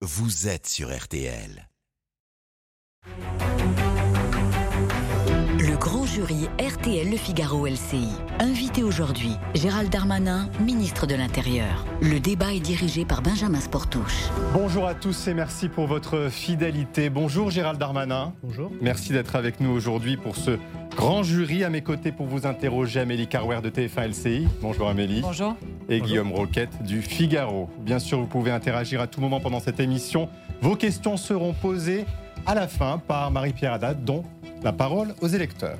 vous êtes sur RTL. Grand jury RTL Le Figaro LCI. Invité aujourd'hui, Gérald Darmanin, ministre de l'Intérieur. Le débat est dirigé par Benjamin Sportouche. Bonjour à tous et merci pour votre fidélité. Bonjour Gérald Darmanin. Bonjour. Merci d'être avec nous aujourd'hui pour ce grand jury. À mes côtés pour vous interroger, Amélie Carwer de TF1 LCI. Bonjour Amélie. Bonjour. Et Bonjour. Guillaume Roquette du Figaro. Bien sûr, vous pouvez interagir à tout moment pendant cette émission. Vos questions seront posées à la fin par Marie-Pierre Haddad, dont la parole aux électeurs.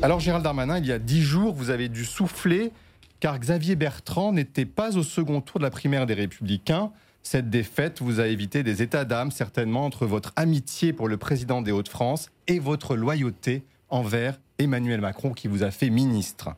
Alors Gérald Darmanin, il y a dix jours, vous avez dû souffler car Xavier Bertrand n'était pas au second tour de la primaire des Républicains. Cette défaite vous a évité des états d'âme, certainement, entre votre amitié pour le président des Hauts-de-France et votre loyauté envers Emmanuel Macron qui vous a fait ministre.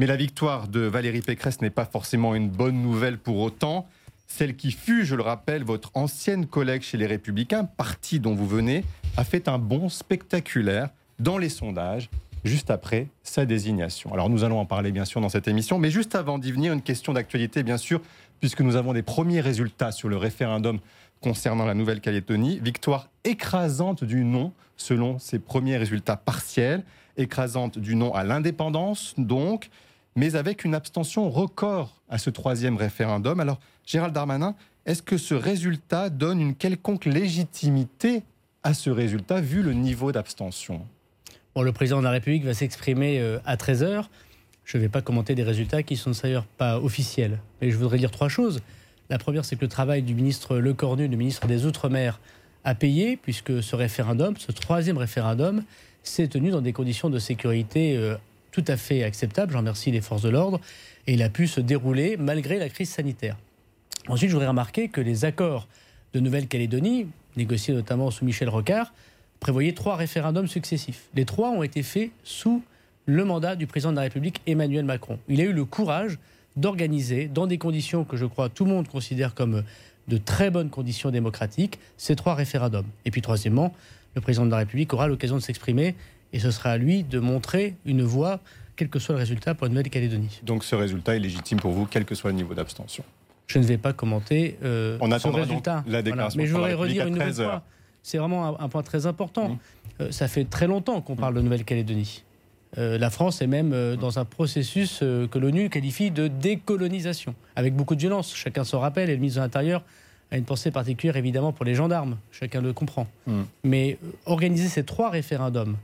Mais la victoire de Valérie Pécresse n'est pas forcément une bonne nouvelle pour autant. Celle qui fut, je le rappelle, votre ancienne collègue chez les Républicains, parti dont vous venez, a fait un bond spectaculaire dans les sondages juste après sa désignation. Alors nous allons en parler bien sûr dans cette émission, mais juste avant d'y venir, une question d'actualité bien sûr, puisque nous avons des premiers résultats sur le référendum concernant la Nouvelle-Calédonie. Victoire écrasante du non selon ces premiers résultats partiels, écrasante du non à l'indépendance donc, mais avec une abstention record à ce troisième référendum. Alors Gérald Darmanin, est-ce que ce résultat donne une quelconque légitimité à ce résultat vu le niveau d'abstention? Bon, le président de la République va s'exprimer euh, à 13h. Je ne vais pas commenter des résultats qui sont d'ailleurs pas officiels. Mais je voudrais dire trois choses. La première, c'est que le travail du ministre Lecornu, le ministre des Outre-mer, a payé, puisque ce référendum, ce troisième référendum, s'est tenu dans des conditions de sécurité euh, tout à fait acceptables. J'en remercie les forces de l'ordre. Et il a pu se dérouler malgré la crise sanitaire. Ensuite, je voudrais remarquer que les accords de Nouvelle-Calédonie, négociés notamment sous Michel Rocard, prévoyaient trois référendums successifs. Les trois ont été faits sous le mandat du président de la République Emmanuel Macron. Il a eu le courage d'organiser, dans des conditions que je crois tout le monde considère comme de très bonnes conditions démocratiques, ces trois référendums. Et puis troisièmement, le président de la République aura l'occasion de s'exprimer et ce sera à lui de montrer une voie, quel que soit le résultat pour la Nouvelle-Calédonie. Donc ce résultat est légitime pour vous, quel que soit le niveau d'abstention. Je ne vais pas commenter euh, On ce attendra donc résultat. la déclaration Mais je voudrais redire une nouvelle 13 heures. fois, c'est vraiment un, un point très important. Mmh. Euh, ça fait très longtemps qu'on parle de Nouvelle-Calédonie. Euh, la France est même euh, dans un processus euh, que l'ONU qualifie de décolonisation, avec beaucoup de violence. Chacun s'en rappelle, et le ministre de l'Intérieur a une pensée particulière évidemment pour les gendarmes, chacun le comprend. Mm. Mais organiser ces trois référendums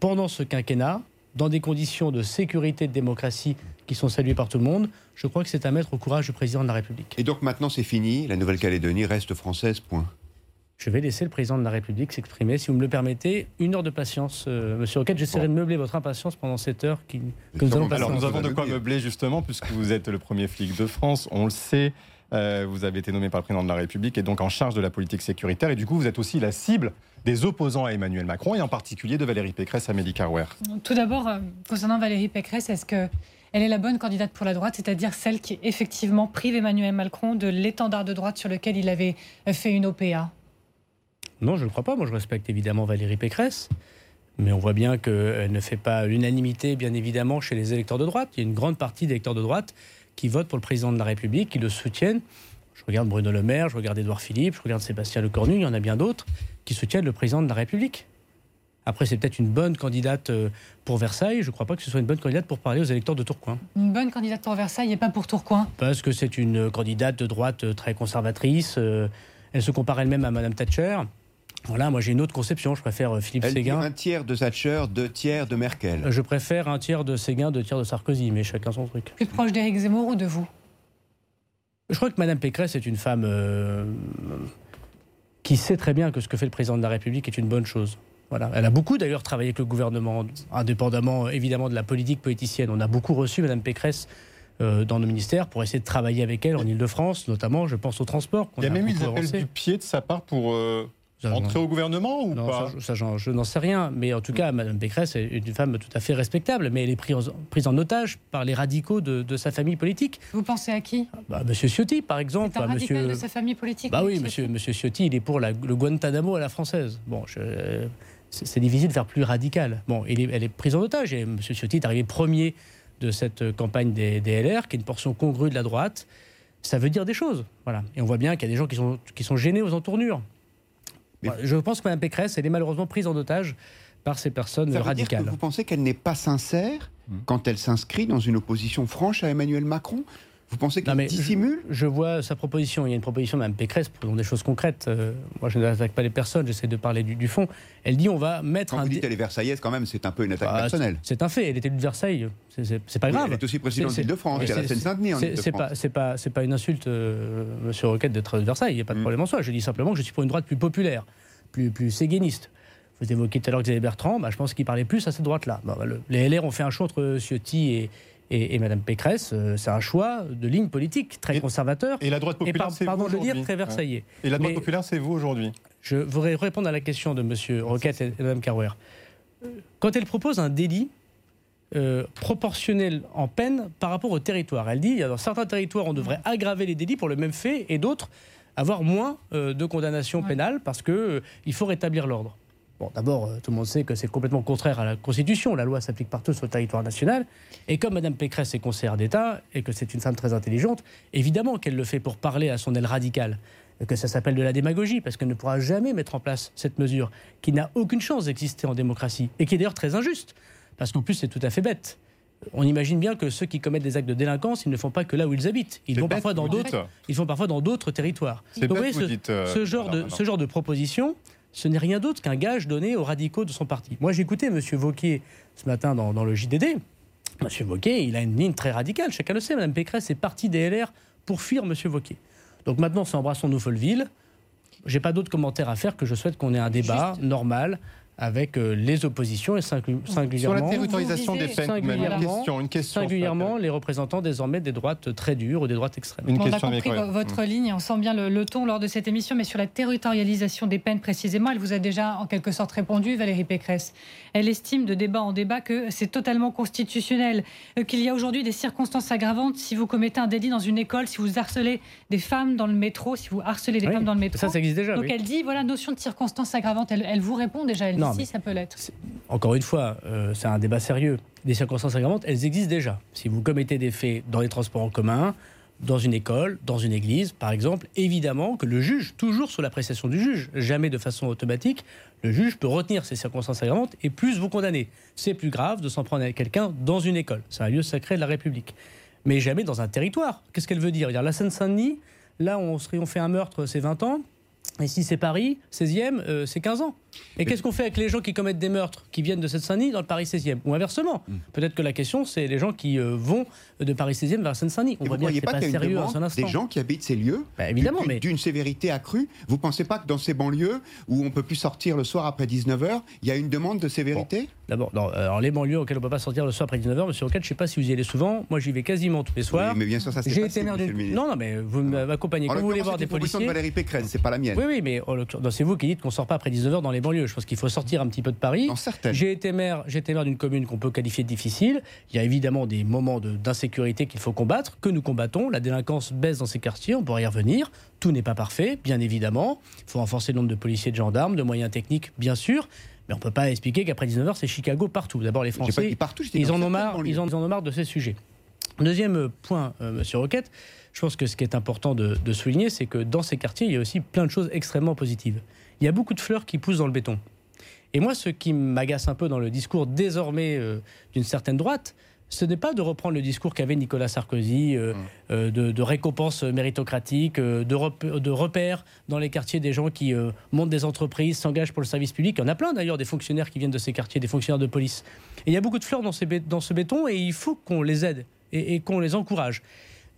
pendant ce quinquennat, dans des conditions de sécurité et de démocratie qui sont saluées par tout le monde, je crois que c'est à mettre au courage du président de la République. Et donc maintenant c'est fini, la Nouvelle-Calédonie reste française, point. Je vais laisser le président de la République s'exprimer, si vous me le permettez. Une heure de patience, euh, monsieur Roquette. J'essaierai de meubler votre impatience pendant cette heure qui, que nous allons passer. Alors nous avons de quoi meubler justement, puisque vous êtes le premier flic de France, on le sait. Euh, vous avez été nommé par le président de la République et donc en charge de la politique sécuritaire. Et du coup, vous êtes aussi la cible des opposants à Emmanuel Macron et en particulier de Valérie Pécresse, Amélie Carwer. Tout d'abord, euh, concernant Valérie Pécresse, est-ce que elle est la bonne candidate pour la droite, c'est-à-dire celle qui effectivement prive Emmanuel Macron de l'étendard de droite sur lequel il avait euh, fait une OPA Non, je ne le crois pas. Moi, je respecte évidemment Valérie Pécresse. Mais on voit bien qu'elle ne fait pas l'unanimité, bien évidemment, chez les électeurs de droite. Il y a une grande partie d'électeurs de droite qui votent pour le président de la République, qui le soutiennent. Je regarde Bruno Le Maire, je regarde Édouard Philippe, je regarde Sébastien Lecornu, il y en a bien d'autres qui soutiennent le président de la République. Après, c'est peut-être une bonne candidate euh, pour Versailles. Je ne crois pas que ce soit une bonne candidate pour parler aux électeurs de Tourcoing. Une bonne candidate pour Versailles et pas pour Tourcoing Parce que c'est une candidate de droite euh, très conservatrice. euh, Elle se compare elle-même à Madame Thatcher. Voilà, moi j'ai une autre conception. Je préfère Philippe Elle dit Séguin. un tiers de Thatcher, deux tiers de Merkel. Je préfère un tiers de Séguin, deux tiers de Sarkozy, mais chacun son truc. Plus proche d'Éric Zemmour ou de vous? Je crois que Madame Pécresse est une femme euh, qui sait très bien que ce que fait le président de la République est une bonne chose. Voilà. Elle a beaucoup d'ailleurs travaillé avec le gouvernement, indépendamment évidemment de la politique politicienne. On a beaucoup reçu Madame Pécresse euh, dans nos ministères pour essayer de travailler avec elle en Ile-de-France, notamment, je pense au transport. Il y a même eu des appels du pied de sa part pour euh, entrer au gouvernement ou Non, pas ça, je n'en sais rien. Mais en tout cas, Mme Pécresse est une femme tout à fait respectable, mais elle est prise en, prise en otage par les radicaux de, de sa famille politique. Vous pensez à qui? Bah, monsieur Ciotti, par exemple. C'est un Bah, radical monsieur... de sa famille politique Bah oui, monsieur Ciotti, il est pour la- le Guantanamo à la française. Bon, je- c'est c'est difficile de faire plus radical. Bon, il est- elle est prise en otage et monsieur Ciotti est arrivé premier de cette campagne des, des LR, qui est une portion congrue de la droite. ça veut dire des choses. Voilà. Et on voit bien qu'il y a des gens qui sont, qui sont gênés aux entournures. Mais- Je pense que Mme Pécresse, elle est malheureusement prise en otage par ces personnes Ça veut dire radicales. que vous pensez qu'elle n'est pas sincère Hmm. quand elle s'inscrit dans une opposition franche à Emmanuel Macron? Vous pensez mais dissimule Je vois sa proposition. Il y a une proposition de Mme Pécresse pour des choses concrètes. Euh, moi, je n'attaque pas les personnes, j'essaie de parler du, du fond. Elle dit on va mettre Quand un. vous dites elle est Versaillaise, quand même, c'est un peu une attaque Ah, personnelle. c'est- un fait. Elle était de Versailles. C'est- pas Oui, grave. elle est aussi présidente c'est- il y a la Seine-Saint-Denis en c'est- pas, pas, pas une insulte, euh, Monsieur Roquette, d'être de Versailles. Il n'y a pas de Mm. problème en soi. Je dis simplement que je suis pour une droite plus populaire, plus, plus séguéniste. Vous évoquiez tout à l'heure Xavier Bertrand. Bah, je pense qu'il parlait plus à cette droite-là. Bah, le- les LR ont fait un choix entre Ciotti et, et, et Madame Pécresse. Euh, C'est un choix de ligne politique très Et- conservateur. Et la droite populaire, par- c'est pardon vous de le dire, aujourd'hui. très versaillais. Ouais. Et la droite Mais- populaire, c'est vous aujourd'hui. Je voudrais répondre à la question de M. Roquette et de Mme Carouer. Euh, Quand elle propose un délit euh, proportionnel en peine par rapport au territoire, elle dit dans certains territoires, on devrait aggraver les délits pour le même fait et d'autres avoir moins euh, de condamnations Ouais. pénales parce qu'il faut rétablir l'ordre. Bon, d'abord, euh, tout le monde sait que c'est complètement contraire à la Constitution. La loi s'applique partout sur le territoire national. Et comme Mme Pécresse est conseillère d'État et que c'est une femme très intelligente, évidemment qu'elle le fait pour parler à son aile radicale. Que ça s'appelle de la démagogie, parce qu'elle ne pourra jamais mettre en place cette mesure qui n'a aucune chance d'exister en démocratie et qui est d'ailleurs très injuste. Parce qu'en plus, c'est tout à fait bête. On imagine bien que ceux qui commettent des actes de délinquance, ils ne font pas que là où ils habitent. Ils vont bête, parfois dans d'autres. Ils font parfois dans d'autres territoires. C'est Donc, vous bête, voyez, vous ce, dites, euh, ce genre de, ce genre de proposition, ce n'est rien d'autre qu'un gage donné aux radicaux de son parti. Moi, j'ai écouté M. Vauquier ce matin dans, dans le JDD. M. Vauquier, il a une ligne très radicale. Chacun le sait, Mme Pécresse est partie des LR pour fuir M. Vauquier. Donc maintenant, c'est embrassons-nous Folleville. J'ai pas d'autres commentaires à faire que je souhaite qu'on ait un débat normal avec euh, les oppositions et singu- Sur la singulièrement territorialisation des peines, même une singulièrement- question, une question. singulièrement les représentants désormais des droites très dures ou des droites extrêmes. Une Bon, on a question compris votre ligne, on sent bien le, le ton lors de cette émission, mais sur la territorialisation des peines précisément, elle vous a déjà en quelque sorte répondu, Valérie Pécresse. Elle estime de débat en débat que c'est totalement constitutionnel, euh, qu'il y a aujourd'hui des circonstances aggravantes si vous commettez un délit dans une école, si vous harcelez des femmes dans le métro, si vous harcelez des Oui, femmes dans le métro. Ça, ça existe déjà. Donc oui. elle dit, voilà, notion de circonstances aggravantes, elle, elle vous répond déjà, elle Non, si, ça peut l'être. Encore une fois, euh, c'est un débat sérieux. Des circonstances aggravantes, elles existent déjà. Si vous commettez des faits dans les transports en commun, dans une école, dans une église, par exemple, évidemment que le juge, toujours sous l'appréciation du juge, jamais de façon automatique, le juge peut retenir ces circonstances aggravantes et plus vous condamner. C'est plus grave de s'en prendre à quelqu'un dans une école. C'est un lieu sacré de la République. Mais jamais dans un territoire. Qu'est-ce qu'elle veut dire? Dire La Seine-Saint-Denis, là, on, on fait un meurtre, c'est 20 ans. Et si c'est Paris, 16e, euh, c'est 15 ans. Et qu'est-ce qu'on fait avec les gens qui commettent des meurtres, qui viennent de cette Saint-Denis dans le Paris 16e Ou inversement Mm. Peut-être que la question, c'est les gens qui euh, vont de Paris 16e vers Seine-Saint-Denis. On Et voit bien que c'est pas pas sérieux à instant. des gens qui habitent ces lieux Bah, évidemment, d'une- mais- d'une sévérité accrue Vous pensez pas que dans ces banlieues où on peut plus sortir le soir après 19h, il y a une demande de sévérité? D'abord, non, alors les banlieues auxquelles on ne peut pas sortir le soir après 19h, monsieur Roquette, je ne sais pas si vous y allez souvent. Moi, j'y vais quasiment tous les soirs. Oui, Mais bien sûr, ça c'est J'ai été maire d'une. Non, non, mais vous m'accompagnez. En Quand vous voulez voir des policiers. de Valérie Pécresse, c'est pas la mienne. Oui, oui, mais c'est vous qui dites qu'on sort pas après 19h dans les banlieues. Je pense qu'il faut sortir un petit peu de Paris. J'ai été maire, maire d'une commune qu'on peut qualifier de difficile. Il y a évidemment des moments de- d'insécurité qu'il faut combattre, que nous combattons. La délinquance baisse dans ces quartiers, on pourrait y revenir. Tout n'est pas parfait, bien évidemment. Il faut renforcer le nombre de policiers de gendarmes, de moyens techniques, bien sûr. Mais on ne peut pas expliquer qu'après 19h, c'est Chicago partout. D'abord, les Français, partout, ils en, ont marre, ils, en, ils en ont marre de ces sujets. Deuxième point, euh, Monsieur Roquette, je pense que ce qui est important de, de souligner, c'est que dans ces quartiers, il y a aussi plein de choses extrêmement positives. Il y a beaucoup de fleurs qui poussent dans le béton. Et moi, ce qui m'agace un peu dans le discours désormais euh, d'une certaine droite, ce n'est pas de reprendre le discours qu'avait Nicolas Sarkozy, euh, euh, de, de récompenses méritocratiques, euh, de, rep- de repères dans les quartiers des gens qui montent des entreprises, s'engagent pour le service public. Il y en a plein d'ailleurs des fonctionnaires qui viennent de ces quartiers, des fonctionnaires de police. Et il y a beaucoup de fleurs dans, ces bé- dans ce béton et il faut qu'on les aide et, et qu'on les encourage.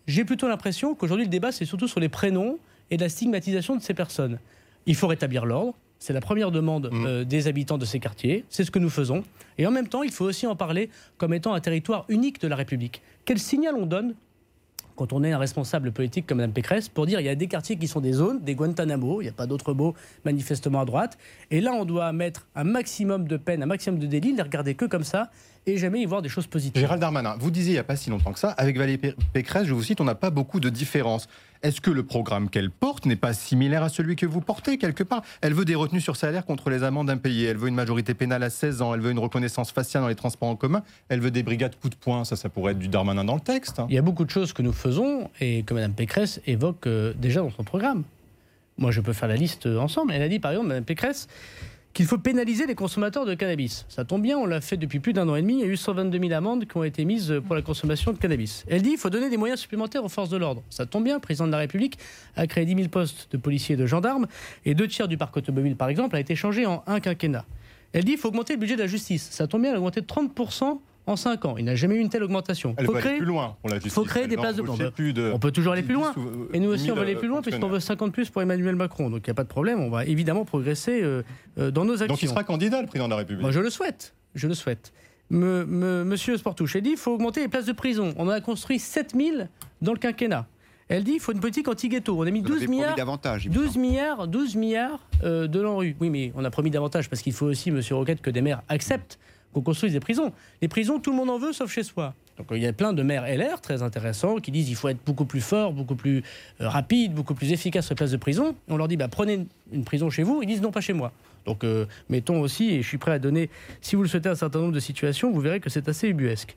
J'ai plutôt l'impression qu'aujourd'hui le débat c'est surtout sur les prénoms et la stigmatisation de ces personnes. Il faut rétablir l'ordre. C'est la première demande Mm. euh, des habitants de ces quartiers. C'est ce que nous faisons. Et en même temps, il faut aussi en parler comme étant un territoire unique de la République. Quel signal on donne quand on est un responsable politique comme Mme Pécresse pour dire il y a des quartiers qui sont des zones, des Guantanamo, il n'y a pas d'autre mot manifestement à droite. Et là, on doit mettre un maximum de peine, un maximum de délits, les regarder que comme ça et jamais y voir des choses positives. Gérald Darmanin, vous disiez il n'y a pas si longtemps que ça, avec Valérie Pécresse, je vous cite, on n'a pas beaucoup de différences. Est-ce que le programme qu'elle porte n'est pas similaire à celui que vous portez quelque part? Elle veut des retenues sur salaire contre les amendes impayées, elle veut une majorité pénale à 16 ans, elle veut une reconnaissance faciale dans les transports en commun, elle veut des brigades coup de poing, ça, ça pourrait être du Darmanin dans le texte. Il y a beaucoup de choses que nous faisons et que Mme Pécresse évoque euh, déjà dans son programme. Moi, je peux faire la liste ensemble. Elle a dit, par exemple, Mme Pécresse, qu'il faut pénaliser les consommateurs de cannabis. Ça tombe bien, on l'a fait depuis plus d'un an et demi. Il y a eu 122 000 amendes qui ont été mises pour la consommation de cannabis. Elle dit qu'il faut donner des moyens supplémentaires aux forces de l'ordre. Ça tombe bien, le président de la République a créé 10 000 postes de policiers et de gendarmes, et deux tiers du parc automobile, par exemple, a été changé en un quinquennat. Elle dit qu'il faut augmenter le budget de la justice. Ça tombe bien, elle a augmenté de 30 en 5 ans. Il n'a jamais eu une telle augmentation. Il faut créer, plus loin Il faut créer des places de... On peut toujours aller plus loin. Et nous aussi, on veut aller plus loin puisqu'on veut 50 plus pour Emmanuel Macron. Donc il n'y a pas de problème. On va évidemment progresser euh, euh, dans nos actions. Donc il sera candidat, le président de la République Moi, je le souhaite. Je le souhaite. monsieur Sportouche, elle dit qu'il faut augmenter les places de prison. On en a construit 7000 dans le quinquennat. Elle dit qu'il faut une politique anti-ghetto. On a mis 12 milliards, 12 milliards, 12 milliards de l'ANRU. Oui, mais on a promis davantage parce qu'il faut aussi, monsieur Roquette, que des maires acceptent qu'on construise des prisons. Les prisons, tout le monde en veut, sauf chez soi. Donc il y a plein de maires LR très intéressants qui disent qu'il faut être beaucoup plus fort, beaucoup plus euh, rapide, beaucoup plus efficace sur les places de prison. on leur dit bah, prenez une prison chez vous. Ils disent non, pas chez moi. Donc euh, mettons aussi, et je suis prêt à donner, si vous le souhaitez, un certain nombre de situations, vous verrez que c'est assez ubuesque.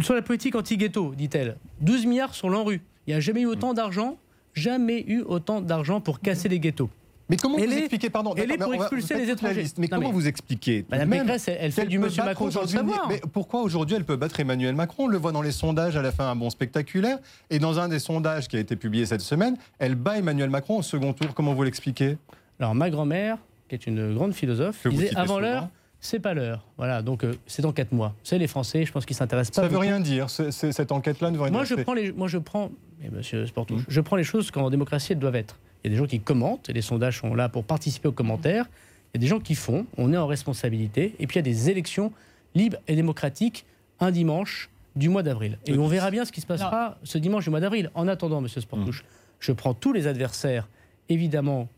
Sur la politique anti-ghetto, dit-elle, 12 milliards sur l'ANRU. Il n'y a jamais eu autant d'argent, jamais eu autant d'argent pour casser les ghettos. Mais comment vous expliquez, pardon, elle est pour expulser les étrangers. Mais comment vous expliquez Madame Pécresse, elle, fait du monsieur Macron aujourd'hui. Mais pourquoi aujourd'hui elle peut battre Emmanuel Macron? On le voit dans les sondages à la fin un bon spectaculaire. Et dans un des sondages qui a été publié cette semaine, elle bat Emmanuel Macron au second tour. Comment vous l'expliquez? Alors ma grand-mère, qui est une grande philosophe, disait avant l'heure. C'est pas l'heure. Voilà, donc euh, c'est dans quatre mois. C'est les Français, je pense qu'ils s'intéressent pas. Ça ne veut rien dire. cette enquête-là ne veut rien moi, dire. Je prends les, moi, je prends, mais Monsieur Sportouche, je prends les choses qu'en démocratie elles doivent être. Il y a des gens qui commentent, et les sondages sont là pour participer aux commentaires. Il y a des gens qui font, on est en responsabilité. Et puis il y a des élections libres et démocratiques un dimanche du mois d'avril. Et on verra bien ce qui se passera ce dimanche du mois d'avril. En attendant, Monsieur Sportouche, mmh. je prends tous les adversaires, évidemment,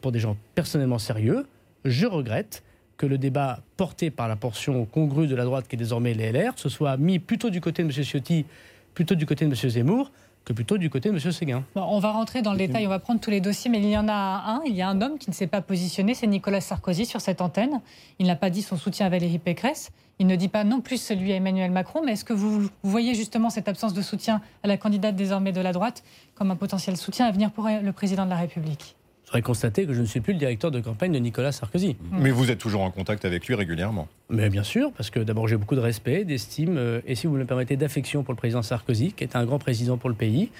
pour des gens personnellement sérieux. Je regrette que le débat porté par la portion congrue de la droite qui est désormais les LR se soit mis plutôt du côté de M. Ciotti, plutôt du côté de M. Zemmour, que plutôt du côté de M. Séguin. on va rentrer dans le détail, on va prendre tous les dossiers, mais il y en a un, il y a un homme qui ne s'est pas positionné, c'est Nicolas Sarkozy sur cette antenne. Il n'a pas dit son soutien à Valérie Pécresse, il ne dit pas non plus celui à Emmanuel Macron, mais est-ce que vous, voyez justement cette absence de soutien à la candidate désormais de la droite comme un potentiel soutien à venir pour le président de la République? Je voudrais constater que je ne suis plus le directeur de campagne de Nicolas Sarkozy. Mais vous êtes toujours en contact avec lui régulièrement Mais bien sûr, parce que d'abord j'ai beaucoup de respect, d'estime, euh, et si vous me permettez, d'affection pour le président Sarkozy, qui est un grand président pour le pays.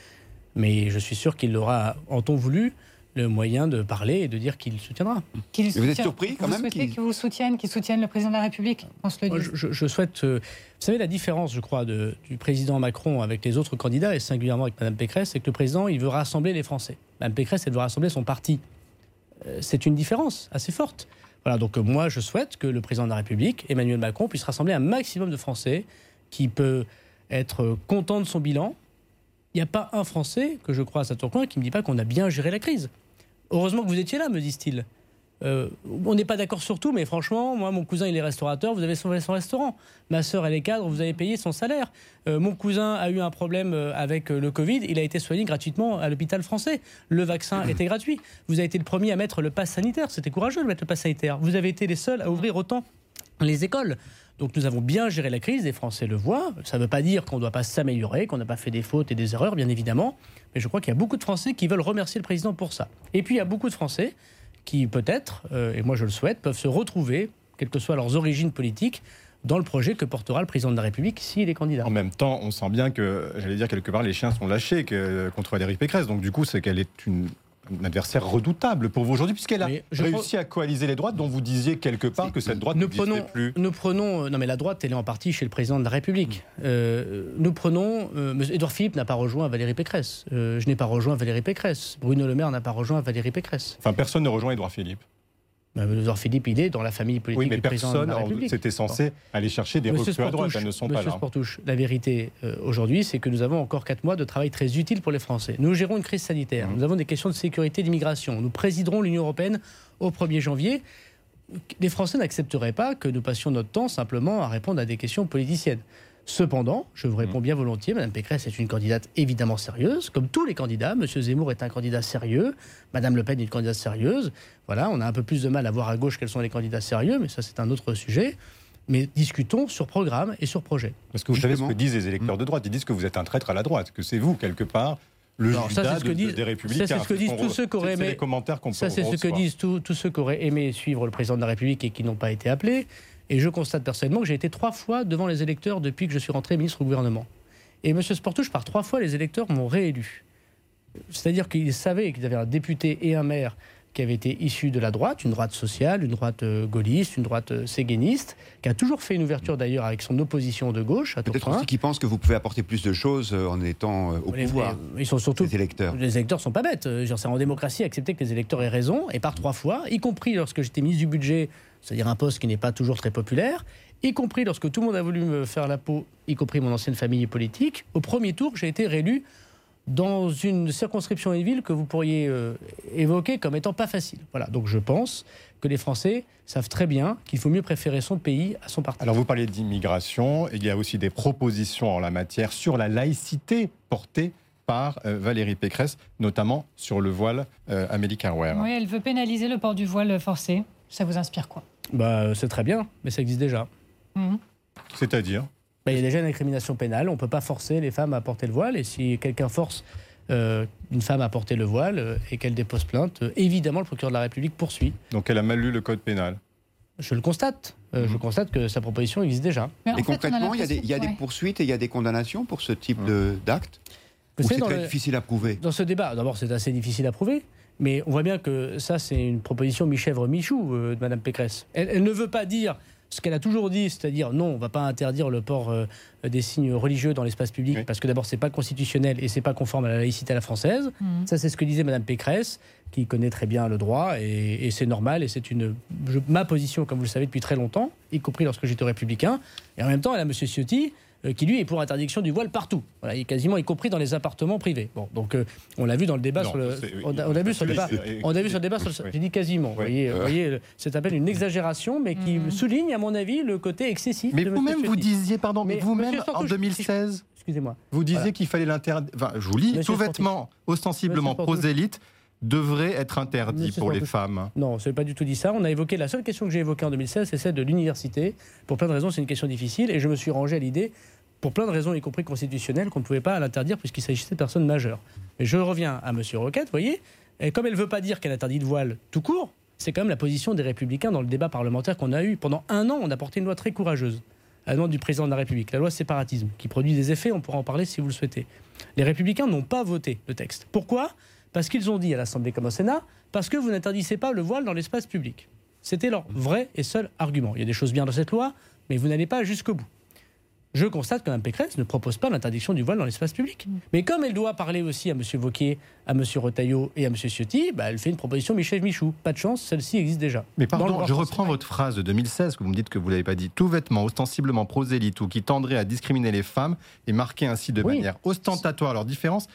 Mais je suis sûr qu'il aura, en temps voulu, le moyen de parler et de dire qu'il soutiendra. vous êtes surpris quand vous même qu'il vous soutienne, qu'il soutienne le président de la République je, souhaite. Euh, vous savez, la différence, je crois, de, du président Macron avec les autres candidats, et singulièrement avec Mme Pécresse, c'est que le président, il veut rassembler les Français. Mme Pécresse, elle veut rassembler son parti. Euh, c'est une différence assez forte. Voilà, donc euh, moi, je souhaite que le président de la République, Emmanuel Macron, puisse rassembler un maximum de Français qui peut être content de son bilan, il n'y a pas un Français que je crois à Tourcoing qui ne me dit pas qu'on a bien géré la crise. Heureusement que vous étiez là, me disent-ils. Euh, on n'est pas d'accord sur tout, mais franchement, moi, mon cousin, il est restaurateur, vous avez sauvé son restaurant. Ma sœur, elle est cadre, vous avez payé son salaire. Euh, mon cousin a eu un problème euh, avec le Covid, il a été soigné gratuitement à l'hôpital français. Le vaccin était gratuit. Vous avez été le premier à mettre le pass sanitaire, c'était courageux de mettre le pass sanitaire. Vous avez été les seuls à ouvrir autant les écoles. Donc nous avons bien géré la crise, les Français le voient. Ça ne veut pas dire qu'on ne doit pas s'améliorer, qu'on n'a pas fait des fautes et des erreurs, bien évidemment. Mais je crois qu'il y a beaucoup de Français qui veulent remercier le président pour ça. Et puis il y a beaucoup de Français qui peut-être, euh, et moi je le souhaite, peuvent se retrouver, quelles que soient leurs origines politiques, dans le projet que portera le président de la République s'il est candidat. En même temps, on sent bien que, j'allais dire quelque part, les chiens sont lâchés contre Valérie Pécresse. Donc du coup, c'est qu'elle est une un adversaire redoutable pour vous aujourd'hui, puisqu'elle a réussi à coaliser les droites, dont vous disiez quelque part que cette droite ne prenons, plus. Nous prenons, non mais la droite, elle est en partie chez le président de la République. Euh, nous prenons, euh, Édouard Philippe n'a pas rejoint Valérie Pécresse. Euh, je n'ai pas rejoint Valérie Pécresse. Bruno Le Maire n'a pas rejoint Valérie Pécresse. Enfin, personne ne rejoint Édouard Philippe. Bah, Philippe, il est dans la famille politique oui, mais du président de la République. C'était censé aller chercher des recrues à droite, elles ne sont pas là. Sportouche, la vérité euh, aujourd'hui, c'est que nous avons encore quatre mois de travail très utile pour les Français. Nous gérons une crise sanitaire, mmh. nous avons des questions de sécurité, d'immigration. Nous présiderons l'Union européenne au 1er janvier. les Français n'accepteraient pas que nous passions notre temps simplement à répondre à des questions politiciennes. Cependant, je vous réponds bien volontiers, Mme Pécresse est une candidate évidemment sérieuse, comme tous les candidats. M. Zemmour est un candidat sérieux, Mme Le Pen est une candidate sérieuse. Voilà, on a un peu plus de mal à voir à gauche quels sont les candidats sérieux, mais ça c'est un autre sujet. Mais discutons sur programme et sur projet. Parce que vous savez ce que disent les électeurs de droite. Ils disent que vous êtes un traître à la droite, que c'est vous, quelque part, le Alors, ça, Judas c'est ce que de- disent- des Républicains. ça, c'est ce que disent tous ceux qui auraient aimé- Ça, c'est ce que disent tous ceux qui auraient aimé suivre le président de la République et qui n'ont pas été appelés. Et je constate personnellement que j'ai été trois fois devant les électeurs depuis que je suis rentré ministre au gouvernement. Et M. Sportouche, par trois fois, les électeurs m'ont réélu. C'est-à-dire qu'ils savaient qu'ils avaient un député et un maire qui avaient été issus de la droite, une droite sociale, une droite euh, gaulliste, une droite euh, séguéniste, qui a toujours fait une ouverture d'ailleurs avec son opposition de gauche à Peut-être aussi qu'ils pensent que vous pouvez apporter plus de choses euh, en étant au Les- pouvoir, les- ils sont surtout les électeurs. les électeurs sont pas bêtes. C'est en démocratie accepter que les électeurs aient raison, et par trois fois, y compris lorsque j'étais ministre du budget, c'est-à-dire un poste qui n'est pas toujours très populaire, y compris lorsque tout le monde a voulu me faire la peau, y compris mon ancienne famille politique. Au premier tour, j'ai été réélu dans une circonscription et ville que vous pourriez euh, évoquer comme étant pas facile. Voilà, donc je pense que les Français savent très bien qu'il faut mieux préférer son pays à son parti. Alors vous parliez d'immigration, il y a aussi des propositions en la matière sur la laïcité portée par euh, Valérie Pécresse, notamment sur le voile euh, Amélie Carrère. Oui, elle veut pénaliser le port du voile forcé. Ça vous inspire quoi? Bah, c'est très bien, mais ça existe déjà. Mhm. C'est-à-dire Ben, il y a déjà une incrimination pénale. On ne peut pas forcer les femmes à porter le voile. Et si quelqu'un force euh, une femme à porter le voile euh, et qu'elle dépose plainte, euh, évidemment, le procureur de la République poursuit. Donc elle a mal lu le code pénal. Je le constate. Euh, Je constate que sa proposition existe déjà. Mais Et concrètement, il y a, des, il y a des l'impression- ouais. poursuites et il y a des condamnations pour ce type de- d'actes Vous Ou savez, c'est très le- difficile à prouver Dans ce débat, d'abord, c'est assez difficile à prouver. Mais on voit bien que ça, c'est une proposition mi-chèvre-mi-chou euh, de Mme Pécresse. Elle, elle ne veut pas dire ce qu'elle a toujours dit, c'est-à-dire non, on ne va pas interdire le port euh, des signes religieux dans l'espace public, Oui. parce que d'abord, c'est pas constitutionnel et c'est pas conforme à la laïcité à la française. Mhm. Ça, c'est ce que disait Mme Pécresse, qui connaît très bien le droit, et, et c'est normal, et c'est une je- ma position, comme vous le savez, depuis très longtemps, y compris lorsque j'étais républicain. Et en même temps, elle a M. Ciotti, qui lui est pour interdiction du voile partout, voilà, quasiment y compris dans les appartements privés. Bon, donc euh, on l'a vu dans le débat Non, sur le, on a, on a vu sur le débat, on a vu sur le débat sur le, Oui. j'ai dit quasiment. Vous voyez, Euh. c'est à peine une exagération, mais qui Mhm. souligne, à mon avis, le côté excessif. Mais vous-même, vous disiez, pardon, mais, Mais vous-même, en Sarkozy, 2016, Excusez-moi. vous disiez Voilà. qu'il fallait l'interdire. Enfin, je vous lis, Monsieur tout vêtement ostensiblement prosélyte devrait être interdit pour les femmes. Non, je n'ai pas du tout dit ça. On a évoqué la seule question que j'ai évoquée en 2016, c'est celle de l'université. Pour plein de raisons, c'est une question difficile et je me suis rangé à l'idée, pour plein de raisons, y compris constitutionnelles, qu'on ne pouvait pas l'interdire puisqu'il s'agissait de personnes majeures. Mais je reviens à M. Roquette, vous voyez, et comme elle ne veut pas dire qu'elle interdit le voile tout court, c'est quand même la position des Républicains dans le débat parlementaire qu'on a eu. Pendant un an, on a porté une loi très courageuse à la demande du président de la République, la loi séparatisme, qui produit des effets, on pourra en parler si vous le souhaitez. Les Républicains n'ont pas voté le texte. Pourquoi? Parce qu'ils ont dit à l'Assemblée comme au Sénat, parce que vous n'interdissez pas le voile dans l'espace public. C'était leur vrai et seul argument. Il y a des choses bien dans cette loi, mais vous n'allez pas jusqu'au bout. Je constate que Mme Pécresse ne propose pas l'interdiction du voile dans l'espace public. Mais comme elle doit parler aussi à M. Vauquier, à M. Retailleau et à M. Ciotti, bah, elle fait une proposition Michel Michou. Pas de chance, celle-ci existe déjà. Mais pardon, je reprends votre phrase de 2016, que vous me dites que vous ne l'avez pas dit. Tout vêtement ostensiblement prosélyte ou qui tendrait à discriminer les femmes et marqué ainsi de Oui. manière ostentatoire leur différence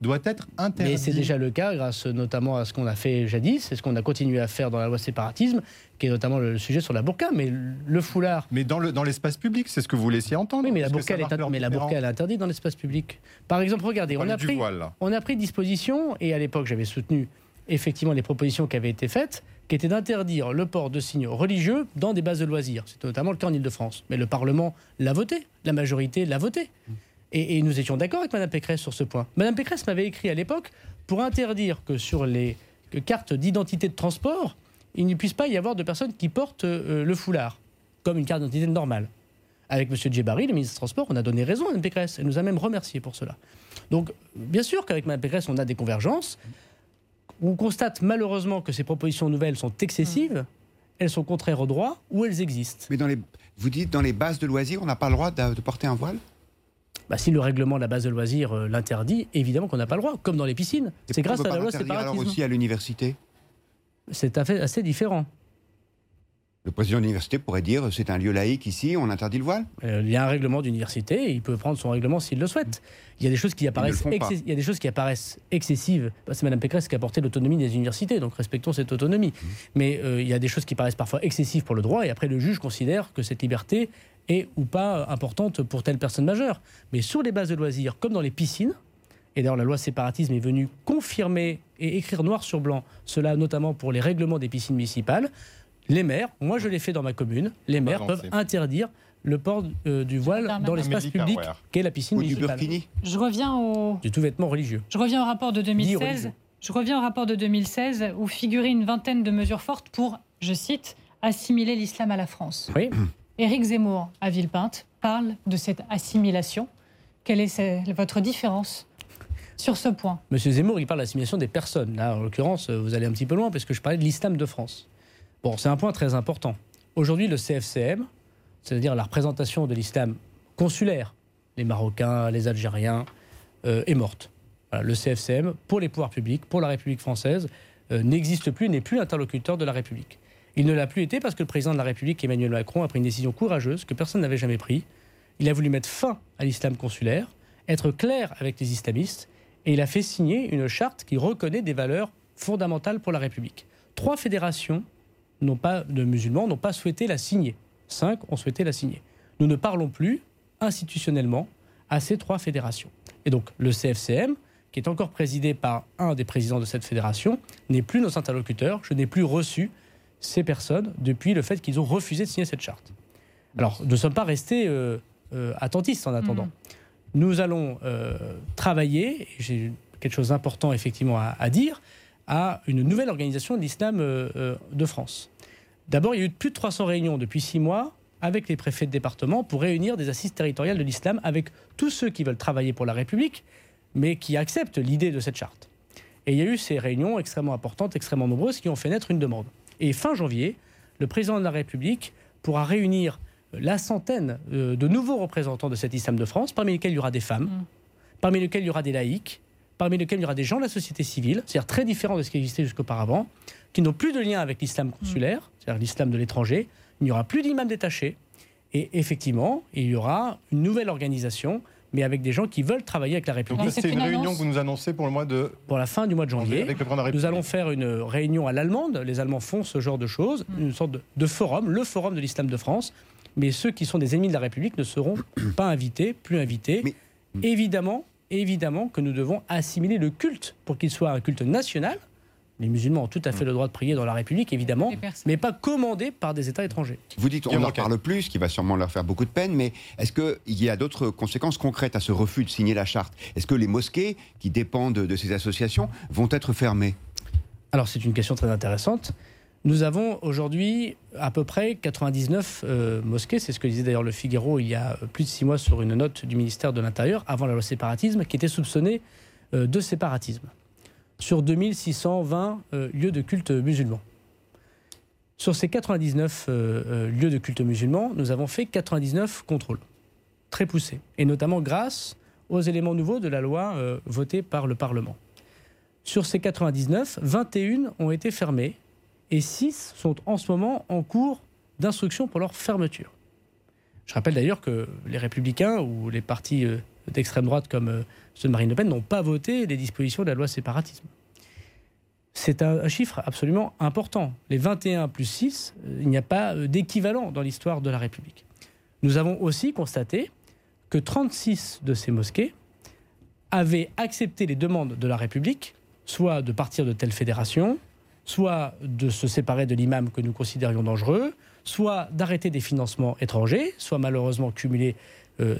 doit être interdit. Mais c'est déjà le cas grâce notamment à ce qu'on a fait jadis et ce qu'on a continué à faire dans la loi séparatisme, qui est notamment le sujet sur la burqa. Mais le foulard Mais dans le dans l'espace public, c'est ce que vous laissiez entendre. Oui, mais la burqa, elle est, mais la burqa, elle est interdite dans l'espace public. Par exemple, regardez, on a, pris, voile, on a pris disposition, et à l'époque, j'avais soutenu effectivement les propositions qui avaient été faites, qui étaient d'interdire le port de signes religieux dans des bases de loisirs. C'est notamment le cas en Ile-de-France. Mais le Parlement l'a voté, la majorité l'a voté. Et, nous étions d'accord avec Mme Pécresse sur ce point. Mme Pécresse m'avait écrit à l'époque pour interdire que sur les cartes d'identité de transport, il ne puisse pas y avoir de personnes qui portent euh, le foulard, comme une carte d'identité normale. Avec M. Djebari, le ministre des Transports, on a donné raison à Mme Pécresse. Elle nous a même remercié pour cela. Donc, bien sûr qu'avec Mme Pécresse, on a des convergences. On constate malheureusement que ces propositions nouvelles sont excessives, elles sont contraires au droit ou elles existent. Mais dans les, vous dites dans les bases de loisirs, on n'a pas le droit de porter un voile? Bah, si le règlement de la base de loisirs euh, l'interdit, évidemment qu'on n'a pas le droit, comme dans les piscines. C'est grâce à la loi l'interdire alors séparatisme. aussi à l'université C'est assez différent. Le président de l'université pourrait dire c'est un lieu laïque ici, on interdit le voile Euh, il y a un règlement d'université, il peut prendre son règlement s'il le souhaite. Il y a des choses qui apparaissent, il y a des choses qui apparaissent excessives. Bah, c'est Mme Pécresse qui a porté l'autonomie des universités, donc respectons cette autonomie. Mmh. Mais euh, il y a des choses qui paraissent parfois excessives pour le droit, et après le juge considère que cette liberté est ou pas importante pour telle personne majeure. Mais sur les bases de loisirs, comme dans les piscines, et d'ailleurs la loi séparatisme est venue confirmer et écrire noir sur blanc, cela notamment pour les règlements des piscines municipales, les maires, moi je l'ai fait dans ma commune, les maires peuvent interdire le port euh, du voile dans l'espace public qu'est la piscine Ou du municipale. burkini Je reviens au, Du tout vêtement religieux. je reviens au rapport de religieux. 2016. Je reviens au rapport de 2016 où figurait une vingtaine de mesures fortes pour, je cite, assimiler l'islam à la France. Oui. Éric Zemmour, à Villepinte, parle de cette assimilation. Quelle est votre différence sur ce point? Monsieur Zemmour, il parle d'assimilation des personnes. Là, en l'occurrence, vous allez un petit peu loin parce que je parlais de l'islam de France. Bon, c'est un point très important. Aujourd'hui, le CFCM, c'est-à-dire la représentation de l'islam consulaire, les Marocains, les Algériens, euh, est morte. Le CFCM, pour les pouvoirs publics, pour la République française, euh, n'existe plus, n'est plus l'interlocuteur de la République. Il ne l'a plus été parce que le président de la République, Emmanuel Macron, a pris une décision courageuse que personne n'avait jamais prise. Il a voulu mettre fin à l'islam consulaire, être clair avec les islamistes, et il a fait signer une charte qui reconnaît des valeurs fondamentales pour la République. Trois fédérations n'ont pas, de musulmans n'ont pas souhaité la signer. Cinq ont souhaité la signer. Nous ne parlons plus institutionnellement à ces trois fédérations. Et donc le CFCM, qui est encore présidé par un des présidents de cette fédération, n'est plus nos interlocuteurs. Je n'ai plus reçu ces personnes depuis le fait qu'ils ont refusé de signer cette charte. Alors, nous ne sommes pas restés euh, euh, attentistes en attendant. Mhm. Nous allons euh, travailler, j'ai quelque chose d'important effectivement à, à dire, à une nouvelle organisation de l'islam de France. D'abord, il y a eu plus de 300 réunions depuis six mois avec les préfets de département pour réunir des assises territoriales de l'islam avec tous ceux qui veulent travailler pour la République, mais qui acceptent l'idée de cette charte. Et il y a eu ces réunions extrêmement importantes, extrêmement nombreuses, qui ont fait naître une demande. Et fin janvier, le président de la République pourra réunir la centaine euh, de nouveaux représentants de cet islam de France, parmi lesquels il y aura des femmes, Mm. parmi lesquels il y aura des laïcs, parmi lesquels il y aura des gens de la société civile, c'est-à-dire très différents de ce qui existait jusqu'auparavant, qui n'ont plus de lien avec l'islam consulaire, c'est-à-dire l'islam de l'étranger. Il n'y aura plus d'imams détachés. Et effectivement, il y aura une nouvelle organisation, mais avec des gens qui veulent travailler avec la République c'est une une réunion que vous nous annoncez pour le mois de pour la fin du mois de janvier. avec le président de la République. Nous allons faire une réunion à l'allemande. Les Allemands font ce genre de choses, une sorte de, de forum, le forum de l'islam de France. Mais ceux qui sont des ennemis de la République ne seront pas invités, plus invités. Mais- Évidemment, évidemment que nous devons assimiler le culte pour qu'il soit un culte national. Les musulmans ont tout à fait le droit de prier dans la République, évidemment, mais pas commandé par des États étrangers. Vous dites on Guillaume en Roquette. parle plus, ce qui va sûrement leur faire beaucoup de peine, mais est-ce qu'il y a d'autres conséquences concrètes à ce refus de signer la charte? Est-ce que les mosquées qui dépendent de ces associations vont être fermées? Alors c'est une question très intéressante. Nous avons aujourd'hui à peu près 99 euh, mosquées, c'est ce que disait d'ailleurs le Figaro il y a plus de six mois sur une note du ministère de l'Intérieur, avant la loi séparatisme, qui était soupçonnée euh, de séparatisme, sur 2620 euh, lieux de culte musulmans. Sur ces 99 euh, euh, lieux de culte musulmans, nous avons fait 99 contrôles, très poussés, et notamment grâce aux éléments nouveaux de la loi votée par le Parlement. Sur ces 99, 21 ont été fermées et 6 sont en ce moment en cours d'instruction pour leur fermeture. Je rappelle d'ailleurs que les républicains ou les partis d'extrême droite comme euh, ceux de Marine Le Pen n'ont pas voté les dispositions de la loi séparatisme. C'est un, chiffre absolument important. Les 21 plus 6, euh, il n'y a pas euh, d'équivalent dans l'histoire de la République. Nous avons aussi constaté que 36 de ces mosquées avaient accepté les demandes de la République, soit de partir de telle fédération, soit de se séparer de l'imam que nous considérions dangereux, soit d'arrêter des financements étrangers, soit malheureusement cumuler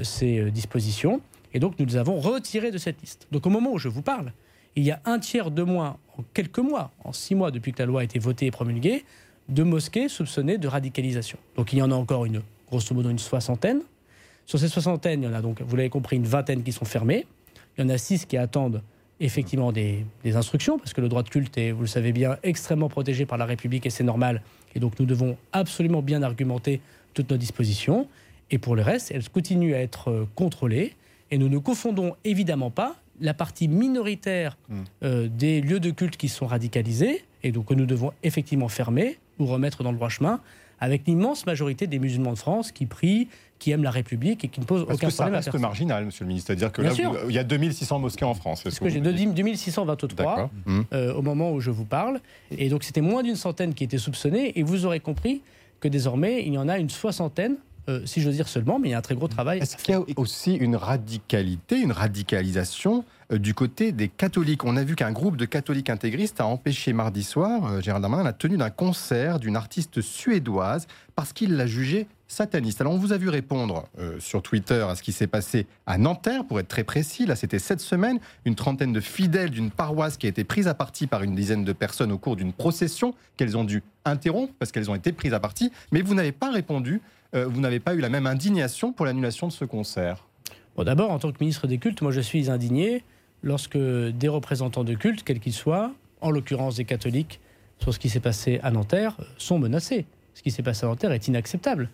ces dispositions. Et donc nous les avons retirés de cette liste. Donc au moment où je vous parle, il y a un tiers de moins en quelques mois, en six mois depuis que la loi a été votée et promulguée, de mosquées soupçonnées de radicalisation. Donc il y en a encore une, grosso modo une soixantaine. Sur ces soixantaines, il y en a donc, vous l'avez compris, une vingtaine qui sont fermées. Il y en a six qui attendent effectivement des, instructions, parce que le droit de culte est, vous le savez bien, extrêmement protégé par la République et c'est normal. Et donc nous devons absolument bien argumenter toutes nos dispositions. Et pour le reste, elles continuent à être euh, contrôlées. Et nous ne confondons évidemment pas la partie minoritaire euh, des lieux de culte qui sont radicalisés, et donc que nous devons effectivement fermer ou remettre dans le droit chemin, avec l'immense majorité des musulmans de France qui prient, qui aiment la République et qui ne posent Parce aucun que ça problème à reste marginal, monsieur le ministre. C'est-à-dire que Bien là, sûr. vous- il y a 2600 mosquées en France. Parce que j'ai 2623 D'accord. Hum. euh, au moment où je vous parle. Et donc c'était moins d'une centaine qui étaient soupçonnés. Et vous aurez compris que désormais, il y en a une soixantaine, euh, si j'ose dire seulement, mais il y a un très gros travail. Est-ce qu'il y a aussi une radicalité, une radicalisation euh, du côté des catholiques? On a vu qu'un groupe de catholiques intégristes a empêché mardi soir, euh, Gérald Darmanin, la tenue d'un concert d'une artiste suédoise parce qu'il l'a jugée sataniste. Alors on vous a vu répondre euh, sur Twitter à ce qui s'est passé à Nanterre, pour être très précis. Là, c'était cette semaine, une trentaine de fidèles d'une paroisse qui a été prise à partie par une dizaine de personnes au cours d'une procession qu'elles ont dû interrompre parce qu'elles ont été prises à partie. Mais vous n'avez pas répondu, vous n'avez pas eu la même indignation pour l'annulation de ce concert. D'abord, en tant que ministre des cultes, moi je suis indigné lorsque des représentants de culte, quels qu'ils soient, en l'occurrence des catholiques, sur ce qui s'est passé à Nanterre, sont menacés. Ce qui s'est passé à Nanterre est inacceptable.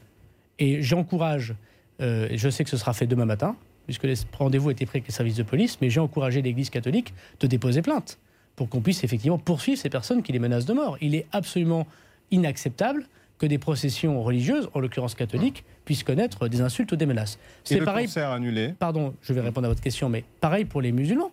Et j'encourage, euh, je sais que ce sera fait demain matin, puisque les rendez-vous étaient pris avec les services de police, mais j'ai encouragé l'Église catholique de déposer plainte pour qu'on puisse effectivement poursuivre ces personnes qui les menacent de mort. Il est absolument inacceptable que des processions religieuses, en l'occurrence catholiques, puissent connaître des insultes ou des menaces. C'est le pareil concert annulé. pardon, je vais répondre à votre question, mais pareil pour les musulmans.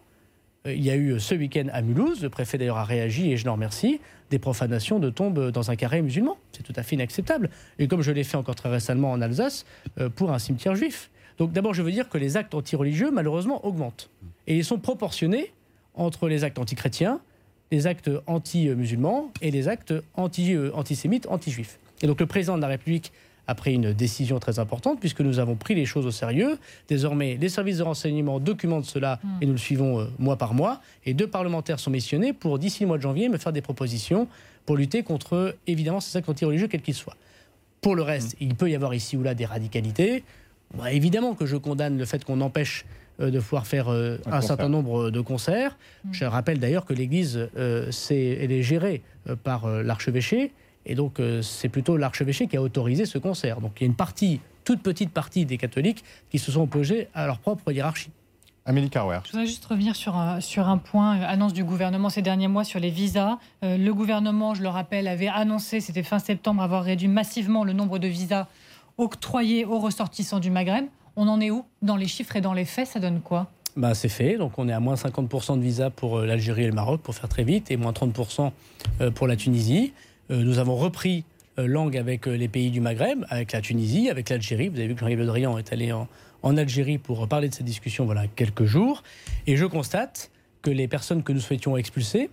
Euh, Il y a eu euh, ce week-end à Mulhouse, le préfet d'ailleurs a réagi et je l'en remercie, des profanations de tombes dans un carré musulman. C'est tout à fait inacceptable. Et comme je l'ai fait encore très récemment en Alsace, euh, pour un cimetière juif. Donc d'abord, je veux dire que les actes anti-religieux, malheureusement, augmentent. Et ils sont proportionnés entre les actes anti-chrétiens, les actes anti-musulmans et les actes anti, euh, antisémites, anti-juifs. Et donc le président de la République a pris une décision très importante puisque nous avons pris les choses au sérieux. Désormais, les services de renseignement documentent cela et nous le suivons euh, mois par mois. Et deux parlementaires sont missionnés pour, d'ici le mois de janvier, me faire des propositions pour lutter contre, évidemment, ces actes anti-religieux, quels qu'ils soient. Pour le reste, il peut y avoir ici ou là des radicalités. Bah, évidemment que je condamne le fait qu'on empêche euh, de pouvoir faire euh, Un certain nombre de concerts. Je rappelle d'ailleurs que l'Église, euh, elle est gérée par l'archevêché. Et donc, euh, c'est plutôt l'archevêché qui a autorisé ce concert. Donc, il y a une partie, toute petite partie des catholiques qui se sont opposés à leur propre hiérarchie. Amélie Carwer. Je voudrais juste revenir sur un, sur un point, euh, annonce du gouvernement ces derniers mois sur les visas. Euh, le gouvernement, je le rappelle, avait annoncé, c'était fin septembre, avoir réduit massivement le nombre de visas octroyés aux ressortissants du Maghreb. On en est où Dans les chiffres et dans les faits, ça donne quoi? Bah, c'est fait. Donc, on est à moins 50% de visas pour euh, l'Algérie et le Maroc, pour faire très vite, et moins 30% euh, pour la Tunisie. Euh, nous avons repris euh, langue avec euh, les pays du Maghreb, avec la Tunisie, avec l'Algérie. Vous avez vu que Jean-Yves Le Drian est allé en, Algérie pour parler de cette discussion voilà quelques jours. Et je constate que les personnes que nous souhaitions expulser,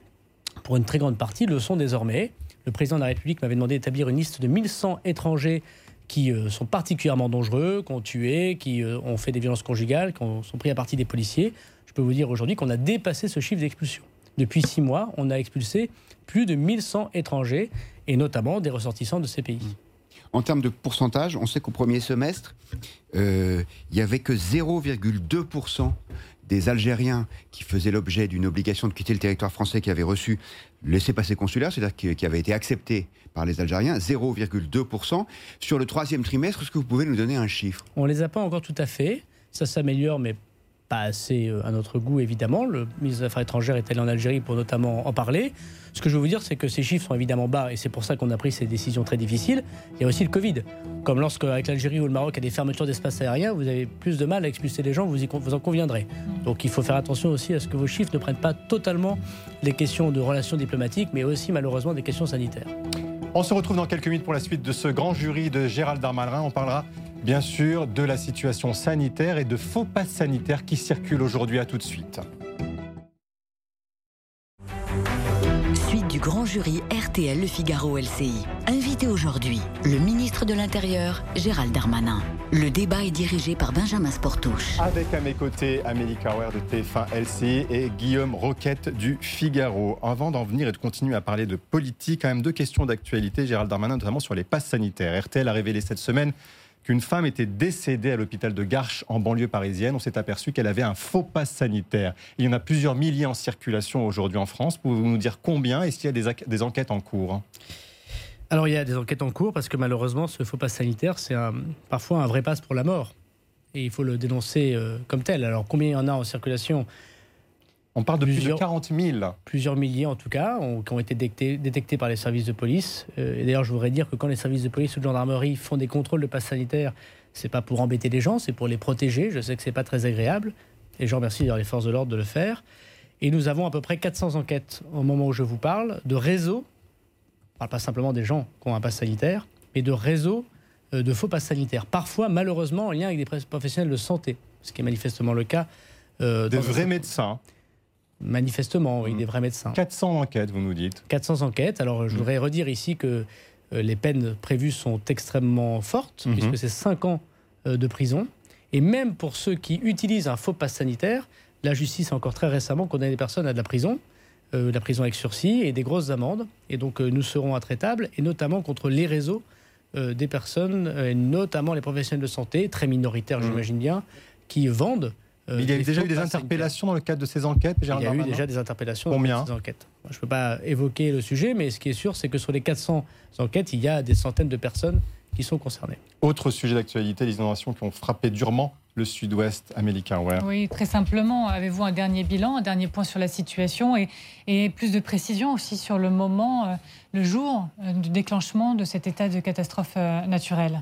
pour une très grande partie, le sont désormais. Le président de la République m'avait demandé d'établir une liste de 1100 étrangers qui sont particulièrement dangereux, qui ont tué, qui ont fait des violences conjugales, qui ont- sont pris à partie des policiers. Je peux vous dire aujourd'hui qu'on a dépassé ce chiffre d'expulsion. Depuis six mois, on a expulsé plus de 1100 étrangers, et notamment des ressortissants de ces pays. En termes de pourcentage, on sait qu'au premier semestre, euh, il n'y avait que 0,2% des Algériens qui faisaient l'objet d'une obligation de quitter le territoire français qui avaient reçu laissez-passer consulaire, c'est-à-dire qui, qui avait été accepté par les Algériens, 0,2%. Sur le troisième trimestre, est-ce que vous pouvez nous donner un chiffre? On ne les a pas encore tout à fait. Ça s'améliore, mais pas assez euh, à notre goût, évidemment. Le ministre des Affaires étrangères est allé en Algérie pour notamment en parler. Ce que je veux vous dire, c'est que ces chiffres sont évidemment bas et c'est pour ça qu'on a pris ces décisions très difficiles. Il y a aussi le Covid. Comme lorsque, avec l'Algérie ou le Maroc, il y a des fermetures d'espace aérien, vous avez plus de mal à expulser les gens, vous, y vous en conviendrez. Donc il faut faire attention aussi à ce que vos chiffres ne prennent pas totalement les questions de relations diplomatiques, mais aussi malheureusement des questions sanitaires. On se retrouve dans quelques minutes pour la suite de ce grand jury de Gérald Darmanin. On parlera bien sûr de la situation sanitaire et de faux passes sanitaires qui circulent aujourd'hui. À tout de suite. Suite du grand jury RTL Le Figaro LCI. Invité aujourd'hui, le ministre de l'Intérieur, Gérald Darmanin. Le débat est dirigé par Benjamin Sportouche. Avec à mes côtés Amélie Carwer de TF1 LCI et Guillaume Roquette du Figaro. Avant d'en venir et de continuer à parler de politique, quand même deux questions d'actualité, Gérald Darmanin, notamment sur les passes sanitaires. RTL a révélé cette semaine qu'une femme était décédée à l'hôpital de Garches en banlieue parisienne. On s'est aperçu qu'elle avait un faux pass sanitaire. Il y en a plusieurs milliers en circulation aujourd'hui en France. Pouvez-vous nous dire combien et s'il y a des, enquêtes en cours Alors il y a des enquêtes en cours parce que malheureusement ce faux pass sanitaire c'est parfois un vrai passe pour la mort et il faut le dénoncer euh, comme tel. Alors combien il y en a en circulation? On parle de Plusieurs- plus de 40 000. plusieurs milliers en tout cas, ont- qui ont été détectés, détectés par les services de police. Euh, et d'ailleurs, je voudrais dire que quand les services de police ou de gendarmerie font des contrôles de passe sanitaire, c'est pas pour embêter les gens, c'est pour les protéger. Je sais que c'est pas très agréable, et je remercie d'ailleurs les forces de l'ordre de le faire. Et nous avons à peu près 400 enquêtes au moment où je vous parle de réseaux. On parle pas simplement des gens qui ont un passe sanitaire, mais de réseaux euh, de faux passes sanitaires. Parfois, malheureusement, en lien avec des professionnels de santé, ce qui est manifestement le cas. euh, Des vrais médecins. Manifestement, oui, Mm. des vrais médecins. 400 enquêtes, vous nous dites. 400 enquêtes. Alors, je Mm. voudrais redire ici que euh, les peines prévues sont extrêmement fortes, Mhm. puisque c'est 5 ans euh, de prison. Et même pour ceux qui utilisent un faux pass sanitaire, la justice a encore très récemment condamné des personnes à de la prison, euh, de la prison avec sursis et des grosses amendes. Et donc, euh, nous serons intraitables, et notamment contre les réseaux euh, des personnes, et notamment les professionnels de santé, très minoritaires, Mhm. j'imagine bien, qui vendent. Euh, Mais il y a déjà eu des interpellations dans le cadre de ces enquêtes, Il y a eu déjà des interpellations Combien dans ces enquêtes. Moi, Je ne peux pas évoquer le sujet, mais ce qui est sûr, c'est que sur les 400 enquêtes, il y a des centaines de personnes qui sont concernées. Autre sujet d'actualité, les inondations qui ont frappé durement le sud-ouest américain. Ouais. Oui, très simplement, avez-vous un dernier bilan, un dernier point sur la situation et, et plus de précision aussi sur le moment, euh, le jour euh, du déclenchement de cet état de catastrophe euh, naturelle?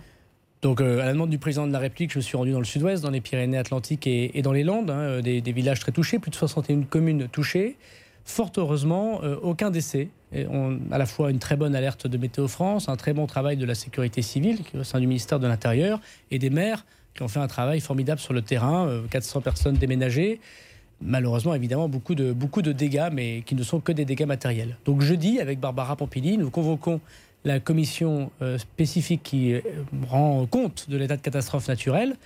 Donc, euh, à la demande du président de la République, je suis rendu dans le sud-ouest, dans les Pyrénées-Atlantiques et, dans les Landes, hein, euh, des, villages très touchés, plus de 61 communes touchées. Fort heureusement, euh, aucun décès. Et à la fois une très bonne alerte de Météo France, un très bon travail de la sécurité civile au sein du ministère de l'Intérieur et des maires qui ont fait un travail formidable sur le terrain, euh, 400 personnes déménagées. Malheureusement, évidemment, beaucoup de, beaucoup de dégâts, mais qui ne sont que des dégâts matériels. Donc jeudi, avec Barbara Pompili, nous convoquons la commission euh, spécifique qui euh, rend compte de l'état de catastrophe naturelle.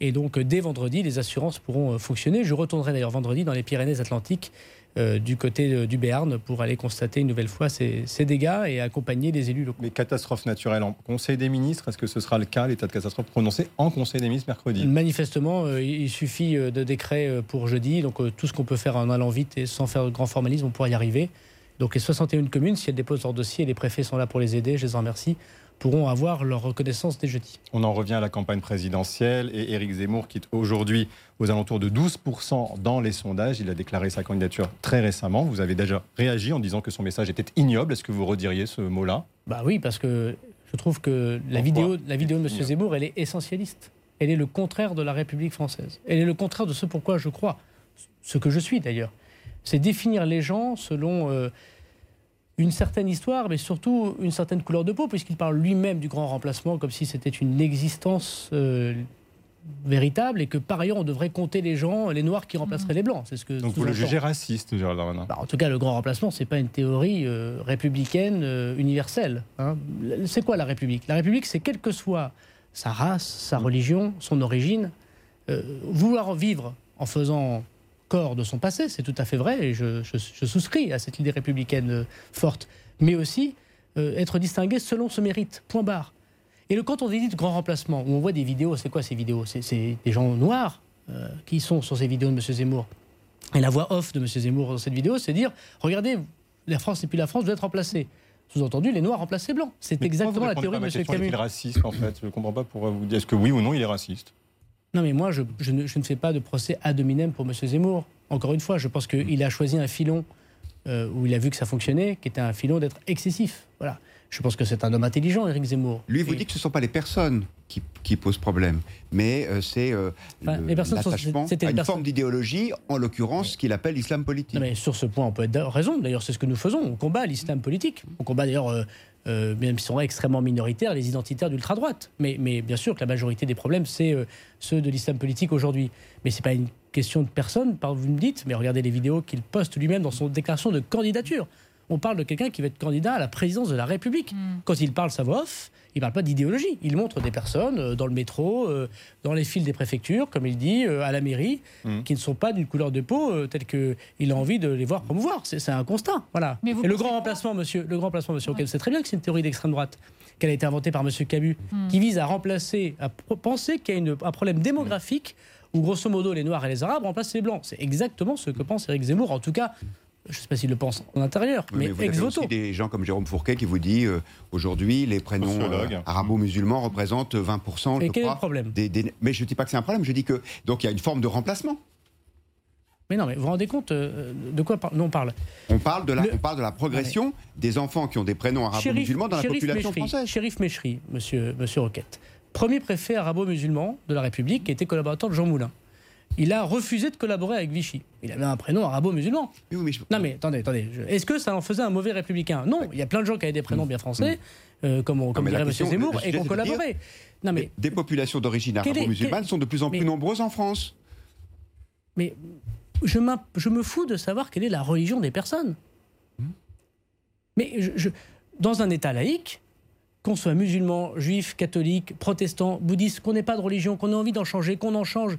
Et donc, euh, dès vendredi, les assurances pourront fonctionner. Je retournerai d'ailleurs vendredi dans les Pyrénées-Atlantiques, euh, du côté du Béarn, pour aller constater une nouvelle fois ces, ces dégâts et accompagner les élus locaux. Les catastrophes naturelles en Conseil des ministres, est-ce que ce sera le cas, l'état de catastrophe prononcé en Conseil des ministres mercredi? Manifestement, euh, il suffit de décret pour jeudi. Donc, euh, tout ce qu'on peut faire en allant vite et sans faire de grand formalisme, on pourra y arriver. Donc, les 61 communes, si elles déposent leur dossier, les préfets sont là pour les aider, je les en remercie, pourront avoir leur reconnaissance dès jeudi. On en revient à la campagne présidentielle et Éric Zemmour qui est aujourd'hui aux alentours de 12% dans les sondages. Il a déclaré sa candidature très récemment. Vous avez déjà réagi en disant que son message était ignoble. Est-ce que vous rediriez ce mot-là? Bah oui, parce que je trouve que la Pourquoi vidéo, la vidéo de M. Zemmour, elle est essentialiste. Elle est le contraire de la République française. Elle est le contraire de ce pourquoi je crois, ce que je suis d'ailleurs. C'est définir les gens selon euh, une certaine histoire, mais surtout une certaine couleur de peau, puisqu'il parle lui-même du grand remplacement comme si c'était une existence euh, véritable et que par ailleurs on devrait compter les gens, les noirs qui remplaceraient les blancs. C'est ce que Donc vous le jugez raciste, Gérald Darmanin? Bah, en tout cas, le grand remplacement, c'est pas une théorie euh, républicaine euh, universelle. hein. C'est quoi la République? La République, c'est quelle que soit sa race, sa religion, son origine, euh, vouloir vivre en faisant de son passé, c'est tout à fait vrai, et je, je- je souscris à cette idée républicaine euh, forte, mais aussi euh, être distingué selon ce mérite, point barre. Et le, quand on dit de grand remplacement, où on voit des vidéos, c'est quoi ces vidéos? C'est des gens noirs euh, qui sont sur ces vidéos de M. Zemmour. Et la voix off de M. Zemmour dans cette vidéo, c'est dire regardez, la France n'est plus la France, doit être remplacée. Sous-entendu, les Noirs remplacent les Blancs. C'est exactement la vous théorie de M. Camus. Est-il raciste en fait? Je ne comprends pas pourquoi vous dites. Est-ce que oui ou non il est raciste? Non, mais moi, je, je ne, je ne fais pas de procès ad hominem pour M. Zemmour. Encore une fois, je pense qu'il a choisi un filon euh, où il a vu que ça fonctionnait, qui était un filon d'être excessif. Voilà. Je pense que c'est un homme intelligent, Éric Zemmour. Lui vous Et- dit que ce ne sont pas les personnes qui, qui posent problème, mais euh, c'est euh, Enfin, l'attachement à une personnes- forme d'idéologie, en l'occurrence ce qu'il appelle l'islam politique. Non, mais sur ce point, on peut être raison. D'ailleurs, c'est ce que nous faisons. On combat l'islam politique. On combat d'ailleurs, euh, même s'ils sont extrêmement minoritaires, les identitaires d'ultra-droite. Mais, mais bien sûr que la majorité des problèmes, c'est euh, ceux de l'islam politique aujourd'hui. Mais ce n'est pas une question de personne, vous me dites, mais regardez les vidéos qu'il poste lui-même dans son déclaration de candidature. On parle de quelqu'un qui va être candidat à la présidence de la République. Quand il parle sa voix off, il ne parle pas d'idéologie. Il montre des personnes euh, dans le métro, euh, dans les files des préfectures, comme il dit, euh, à la mairie, Mhm. qui ne sont pas d'une couleur de peau euh, telle qu'il a envie de les voir promouvoir. C'est un constat. Voilà. Mais vous Et le grand remplacement, monsieur, le grand remplacement, monsieur, Ockel, c'est très bien que c'est une théorie d'extrême droite qu'elle a été inventée par monsieur Camus, Hmm. qui vise à remplacer, à penser qu'il y a une- un problème démographique où, grosso modo, les Noirs et les Arabes remplacent les Blancs. C'est exactement ce que pense Éric Zemmour, en tout cas. Je ne sais pas s'il le pense en intérieur, Oui, mais, vous ex avez voto. aussi des gens comme Jérôme Fourquet qui vous dit euh, aujourd'hui les prénoms euh, arabo-musulmans représentent 20%. Et je quel est le problème des- des- Mais je ne dis pas que c'est un problème, je dis que donc il y a une forme de remplacement. Mais non, mais vous vous rendez compte euh, de quoi par- nous on parle On parle de la, Le- on parle de la progression des enfants qui ont des prénoms arabo-musulmans dans la population Mechri, française. Chérif Mechri, monsieur, monsieur Roquette, premier préfet arabo-musulman de la République, qui était collaborateur de Jean Moulin. Il a refusé de collaborer avec Vichy. Il avait un prénom arabo-musulman. Mais oui, mais je- Non mais attendez, attendez. je- Est-ce que ça en faisait un mauvais républicain? Non, il y a plein de gens qui avaient des prénoms bien français, euh, comme, on- comme mais la dirait M. Zemmour, et dire- collaboré. Non mais, Des populations d'origine arabo-musulmane sont de plus en plus mais- nombreuses en France. mais je, je me fous de savoir quelle est la religion des personnes. Mais je- je- dans un État laïque, qu'on soit musulman, juif, catholique, protestant, bouddhiste, qu'on n'ait pas de religion, qu'on ait envie d'en changer, qu'on en change,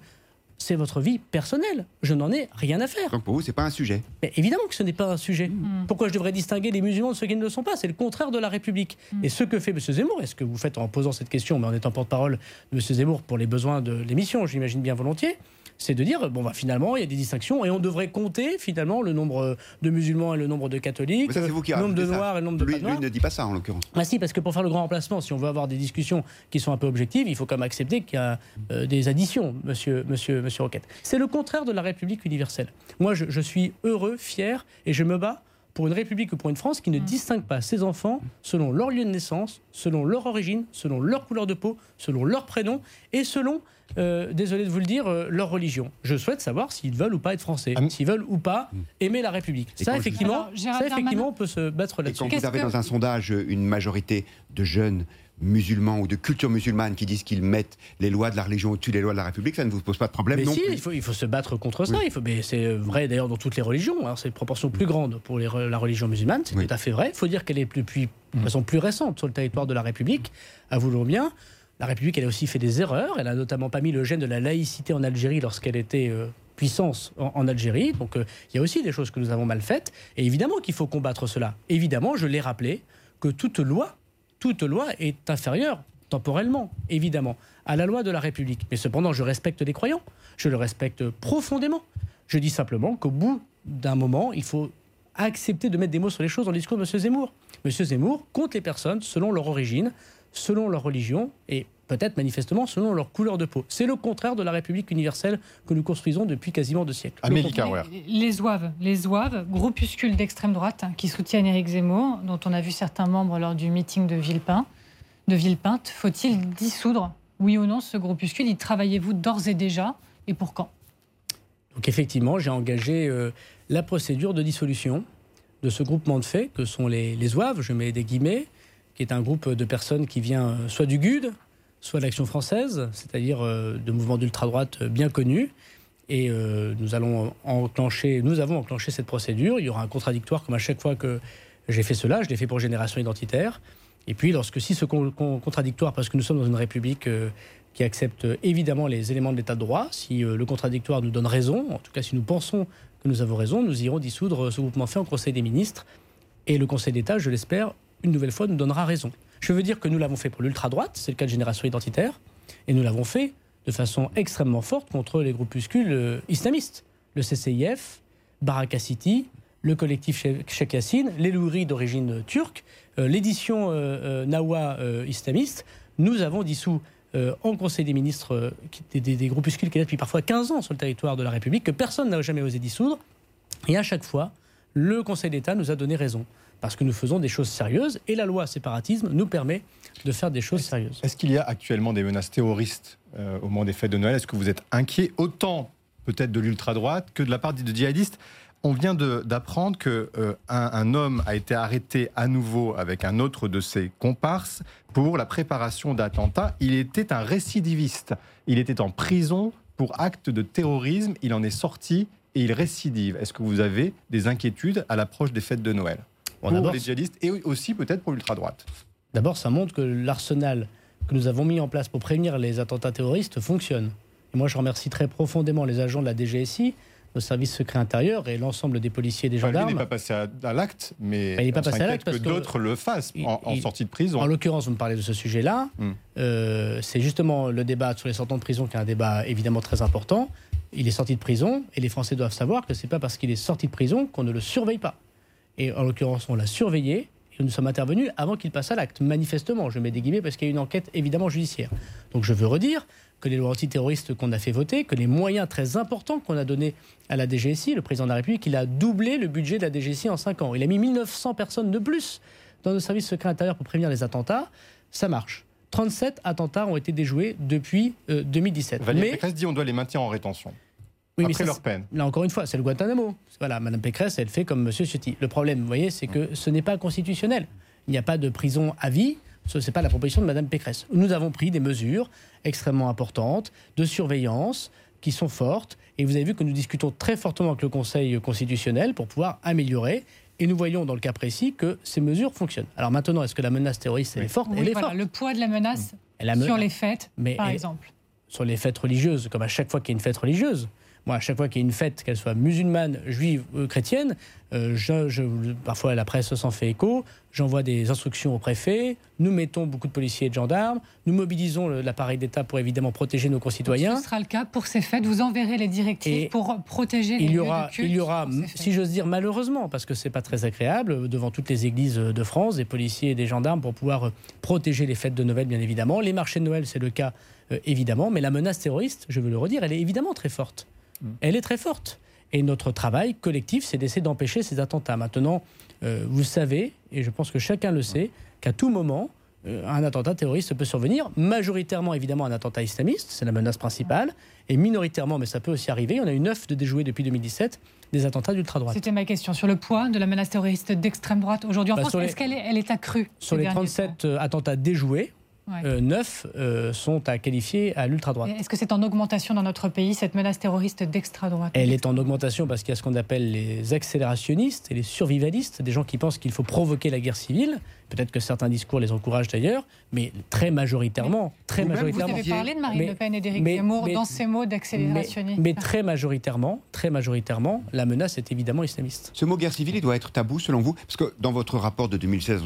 c'est votre vie personnelle. Je n'en ai rien à faire. Donc pour vous, c'est pas un sujet. Mais évidemment que ce n'est pas un sujet. Mm. Pourquoi je devrais distinguer les musulmans de ceux qui ne le sont pas? C'est le contraire de la République. Et ce que fait M. Zemmour, et ce que vous faites en posant cette question, mais en étant porte-parole de M. Zemmour pour les besoins de l'émission, j'imagine bien volontiers, c'est de dire, bon, bah, finalement, il y a des distinctions et on devrait compter finalement le nombre de musulmans et le nombre de catholiques, ça, c'est vous qui le nombre de ça. noirs et le nombre de Lui, pas lui ne dit pas ça en l'occurrence. Ah si, parce que pour faire le grand remplacement, si on veut avoir des discussions qui sont un peu objectives, il faut quand même accepter qu'il y a euh, des additions, monsieur, monsieur, monsieur Roquette. C'est le contraire de la République universelle. Moi, je, je suis heureux, fier, et je me bats pour une République ou pour une France qui ne distingue pas ses enfants selon leur lieu de naissance, selon leur origine, selon leur couleur de peau, selon leur prénom, et selon, euh, désolé de vous le dire, euh, leur religion. Je souhaite savoir s'ils veulent ou pas être français, Ah, s'ils veulent ou pas aimer la République. Et Ça, je- effectivement, Alors, ça, effectivement, on peut se battre Et là-dessus. quand vous avez que- dans un sondage une majorité de jeunes musulmans ou de culture musulmane qui disent qu'ils mettent les lois de la religion au-dessus des lois de la République, ça ne vous pose pas de problème Mais non si, plus. il faut, il faut se battre contre ça. Il faut, mais c'est vrai d'ailleurs dans toutes les religions. hein. c'est une proportion plus grande pour les la religion musulmane. C'est Oui. tout à fait vrai. Il faut dire qu'elle est depuis de façon plus récente sur le territoire de la République. Avouons bien. La République, elle a aussi fait des erreurs. Elle a notamment pas mis le gène de la laïcité en Algérie lorsqu'elle était euh, puissance en, en Algérie. Donc euh, il y a aussi des choses que nous avons mal faites. Et évidemment qu'il faut combattre cela. Évidemment, je l'ai rappelé, que toute loi, toute loi est inférieure temporellement, évidemment, à la loi de la République. Mais cependant, je respecte les croyants. Je le respecte profondément. Je dis simplement qu'au bout d'un moment, il faut accepter de mettre des mots sur les choses dans le discours de M. Zemmour. M. Zemmour compte les personnes selon leur origine, selon leur religion et peut-être manifestement selon leur couleur de peau. C'est le contraire de la République universelle que nous construisons depuis quasiment deux siècles. Amélie. Carwer. Les, les Zouaves, les Zouaves, groupuscule d'extrême droite hein, qui soutiennent Éric Zemmour, dont on a vu certains membres lors du meeting de Villepin, de Villepinte. Faut-il dissoudre, oui ou non, ce groupuscule? Y travaillez-vous d'ores et déjà? Et pour quand? Donc effectivement, j'ai engagé euh, la procédure de dissolution de ce groupement de faits que sont les, les Zouaves, je mets des guillemets, qui est un groupe de personnes qui vient euh, soit du GUD, soit de l'Action française, c'est-à-dire euh, de mouvements d'ultra-droite euh, bien connus. Et nous, allons enclencher, nous avons enclenché cette procédure. Il y aura un contradictoire comme à chaque fois que j'ai fait cela. Je l'ai fait pour Génération Identitaire. Et puis, lorsque si ce con- con- contradictoire, parce que nous sommes dans une république qui accepte évidemment les éléments de l'état de droit, si le contradictoire nous donne raison, en tout cas si nous pensons que nous avons raison, nous irons dissoudre ce groupement fait en Conseil des ministres. Et le Conseil d'État, je l'espère, une nouvelle fois, nous donnera raison. Je veux dire que nous l'avons fait pour l'ultra-droite, c'est le cas de Génération Identitaire, et nous l'avons fait de façon extrêmement forte contre les groupuscules euh, islamistes. Le CCIF, Baraka City, le collectif Che- Cheikh Yassine, les louris d'origine euh, turque, euh, l'édition Nawa islamiste. Nous avons dissous en Conseil des ministres des, groupuscules qui étaient depuis parfois 15 ans sur le territoire de la République, que personne n'a jamais osé dissoudre. Et à chaque fois, le Conseil d'État nous a donné raison. Parce que nous faisons des choses sérieuses et la loi séparatisme nous permet de faire des choses sérieuses. Est-ce qu'il y a actuellement des menaces terroristes euh, au moment des fêtes de Noël? Est-ce que vous êtes inquiet autant peut-être de l'ultra-droite que de la part de djihadistes? On vient d'apprendre qu'un un homme a été arrêté à nouveau avec un autre de ses comparses pour la préparation d'attentats. Il était un récidiviste. Il était en prison pour acte de terrorisme. Il en est sorti et il récidive. Est-ce que vous avez des inquiétudes à l'approche des fêtes de Noël? Pour les djihadistes et aussi peut-être pour l'ultra-droite D'abord, ça montre que l'arsenal que nous avons mis en place pour prévenir les attentats terroristes fonctionne. Et moi, je remercie très profondément les agents de la DGSI, nos services secrets intérieurs et l'ensemble des policiers et des Enfin, gendarmes. n'est pas passé à, à l'acte, mais il n'est pas on passé à s'inquiète l'acte parce que, que- d'autres le fassent il- en, en il- sortie de prison. En l'occurrence, vous me parlez de ce sujet-là. Hmm. Euh, c'est justement le débat sur les sortants de prison qui est un débat évidemment très important. Il est sorti de prison et les Français doivent savoir que c'est pas parce qu'il est sorti de prison qu'on ne le surveille pas. Et en l'occurrence, on l'a surveillé Et nous sommes intervenus avant qu'il passe à l'acte, manifestement. Je mets des guillemets parce qu'il y a une enquête évidemment judiciaire. Donc je veux redire que les lois antiterroristes qu'on a fait voter, que les moyens très importants qu'on a donnés à la DGSI, le président de la République, il a doublé le budget de la DGSI en 5 ans. Il a mis 1900 personnes de plus dans nos services secrets intérieurs pour prévenir les attentats. Ça marche. 37 attentats ont été déjoués depuis 2017. Euh, Valérie Mais... Pécresse dit on doit les maintenir en rétention. Oui, après leur peine. Là, encore une fois, c'est le Guantanamo. Voilà, Madame Pécresse, elle fait comme M. Ciotti. Le problème, vous voyez, c'est que ce n'est pas constitutionnel. Il n'y a pas de prison à vie. Ce n'est pas la proposition de Mme Pécresse. Nous avons pris des mesures extrêmement importantes de surveillance qui sont fortes. Et vous avez vu que nous discutons très fortement avec le Conseil constitutionnel pour pouvoir améliorer. Et nous voyons dans le cas précis que ces mesures fonctionnent. Alors maintenant, est-ce que la menace terroriste est forte? Elle est forte. Le poids de la menace sur les fêtes, par exemple. Sur les fêtes religieuses, comme à chaque fois qu'il y a une fête religieuse. Moi, à chaque fois qu'il y a une fête, qu'elle soit musulmane, juive ou chrétienne, euh, je, parfois la presse s'en fait écho, j'envoie des instructions au préfet, nous mettons beaucoup de policiers et de gendarmes, nous mobilisons l'appareil d'État pour évidemment protéger nos concitoyens. ce sera le cas pour ces fêtes, vous enverrez les directives pour protéger les il y aura, Il y aura, si j'ose dire malheureusement, parce que c'est pas très agréable, devant toutes les églises de France, des policiers et des gendarmes pour pouvoir protéger les fêtes de Noël, bien évidemment. Les marchés de Noël, c'est le cas, euh, évidemment, mais la menace terroriste, je veux le redire, elle est évidemment très forte elle est très forte. Et notre travail collectif, c'est d'essayer d'empêcher ces attentats. Maintenant, euh, vous savez, et je pense que chacun le sait, qu'à tout moment, euh, un attentat terroriste peut survenir. Majoritairement, évidemment, un attentat islamiste, c'est la menace principale. Et minoritairement, mais ça peut aussi arriver, on a eu neuf de déjoués depuis 2017, des attentats d'ultra-droite. C'était ma question. Sur le poids de la menace terroriste d'extrême droite aujourd'hui en bah, France, est-ce qu'elle est, elle est accrue Sur les 37 euh, attentats déjoués, euh, neuf euh, sont à qualifier à l'ultra-droite. Est-ce que c'est en augmentation dans notre pays, cette menace terroriste d'extra-droite? Elle est en augmentation parce qu'il y a ce qu'on appelle les accélérationnistes et les survivalistes, des gens qui pensent qu'il faut provoquer la guerre civile. Peut-être que certains discours les encouragent d'ailleurs, mais très majoritairement. très majoritairement. Vous avez parlé de Marine Le Pen et d'Éric Zemmour dans ces mots d'accélérationnisme. Mais, très majoritairement, très majoritairement, la menace est évidemment islamiste. Ce mot guerre civile, il doit être tabou selon vous Parce que dans votre rapport de 2016,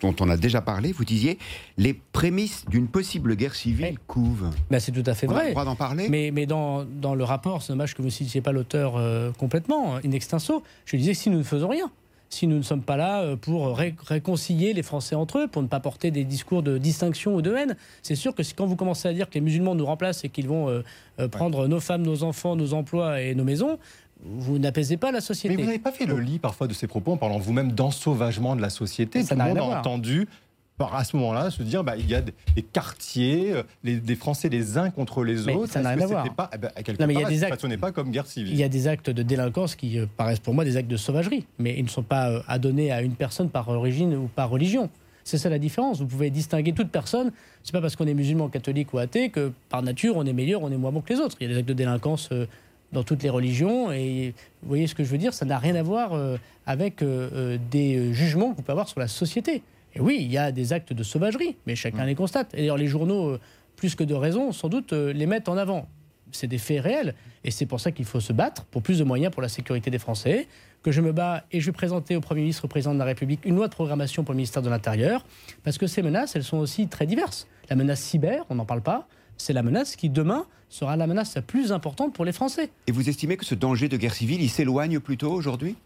dont on a déjà parlé, vous disiez les prémices d'une possible guerre civile couvent. Ben, c'est tout à fait on vrai. A le droit d'en parler Mais, mais dans, dans, le rapport, c'est dommage que vous ne citiez pas l'auteur euh, complètement, in extenso. Je disais si nous ne faisons rien si nous ne sommes pas là euh, pour réconcilier les Français entre eux, pour ne pas porter des discours de distinction ou de haine. C'est sûr que quand vous commencez à dire que les musulmans nous remplacent et qu'ils vont euh, euh, prendre nos femmes, nos enfants, nos emplois et nos maisons, vous n'apaisez pas la société. Mais vous n'avez pas fait le lit parfois de ces propos en parlant vous-même d'ensauvagement de la société. Ça Tout le monde a entendu à ce moment-là, se dire bah, il y a des quartiers, euh, des Français les uns contre les autres. Ça n'a rien à voir. Pas, eh ben, non, mais il y a des actes, pas comme guerre civile. Il y a des actes de délinquance qui euh, paraissent pour moi des actes de sauvagerie, mais ils ne sont pas euh, adonnés à une personne par origine ou par religion. C'est ça la différence. Vous pouvez distinguer toute personne. C'est pas parce qu'on est musulman, catholique ou athée que par nature on est meilleur, on est moins bon que les autres. Il y a des actes de délinquance dans toutes les religions et vous voyez ce que je veux dire? Ça n'a rien à voir avec des jugements que vous pouvez avoir sur la société. Et oui, il y a des actes de sauvagerie, mais chacun mm. les constate. Et d'ailleurs, les journaux, euh, plus que de raison, sans doute euh, les mettent en avant. C'est des faits réels. Et c'est pour ça qu'il faut se battre pour plus de moyens pour la sécurité des Français. Que je me bats et je vais présenter au Premier ministre, au Président de la République, une loi de programmation pour le ministère de l'Intérieur. Parce que ces menaces, elles sont aussi très diverses. La menace cyber, on n'en parle pas. C'est la menace qui, demain, sera la menace la plus importante pour les Français. Et vous estimez que ce danger de guerre civile, il s'éloigne plutôt aujourd'hui?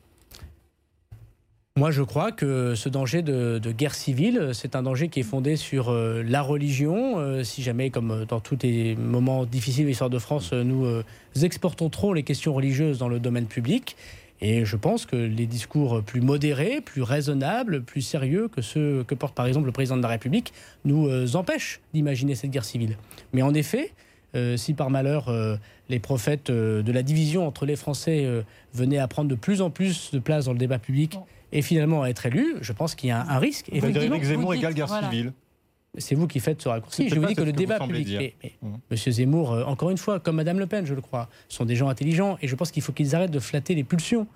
Moi, je crois que ce danger de, guerre civile, c'est un danger qui est fondé sur euh, la religion. Euh, si jamais, comme dans tous les moments difficiles de l'histoire de France, nous euh, exportons trop les questions religieuses dans le domaine public. Et je pense que les discours plus modérés, plus raisonnables, plus sérieux que ceux que porte par exemple le président de la République nous empêchent d'imaginer cette guerre civile. Mais en effet, si par malheur les prophètes de la division entre les Français venaient à prendre de plus en plus de place dans le débat public, et finalement être élu, je pense qu'il y a un, risque. Frédéric Zemmour égale guerre civile. C'est vous qui faites ce raccourci. Je vous dis que le débat public. Mmh. Monsieur Zemmour, euh, encore une fois, comme Madame Le Pen, je le crois, sont des gens intelligents et je pense qu'il faut qu'ils arrêtent de flatter les pulsions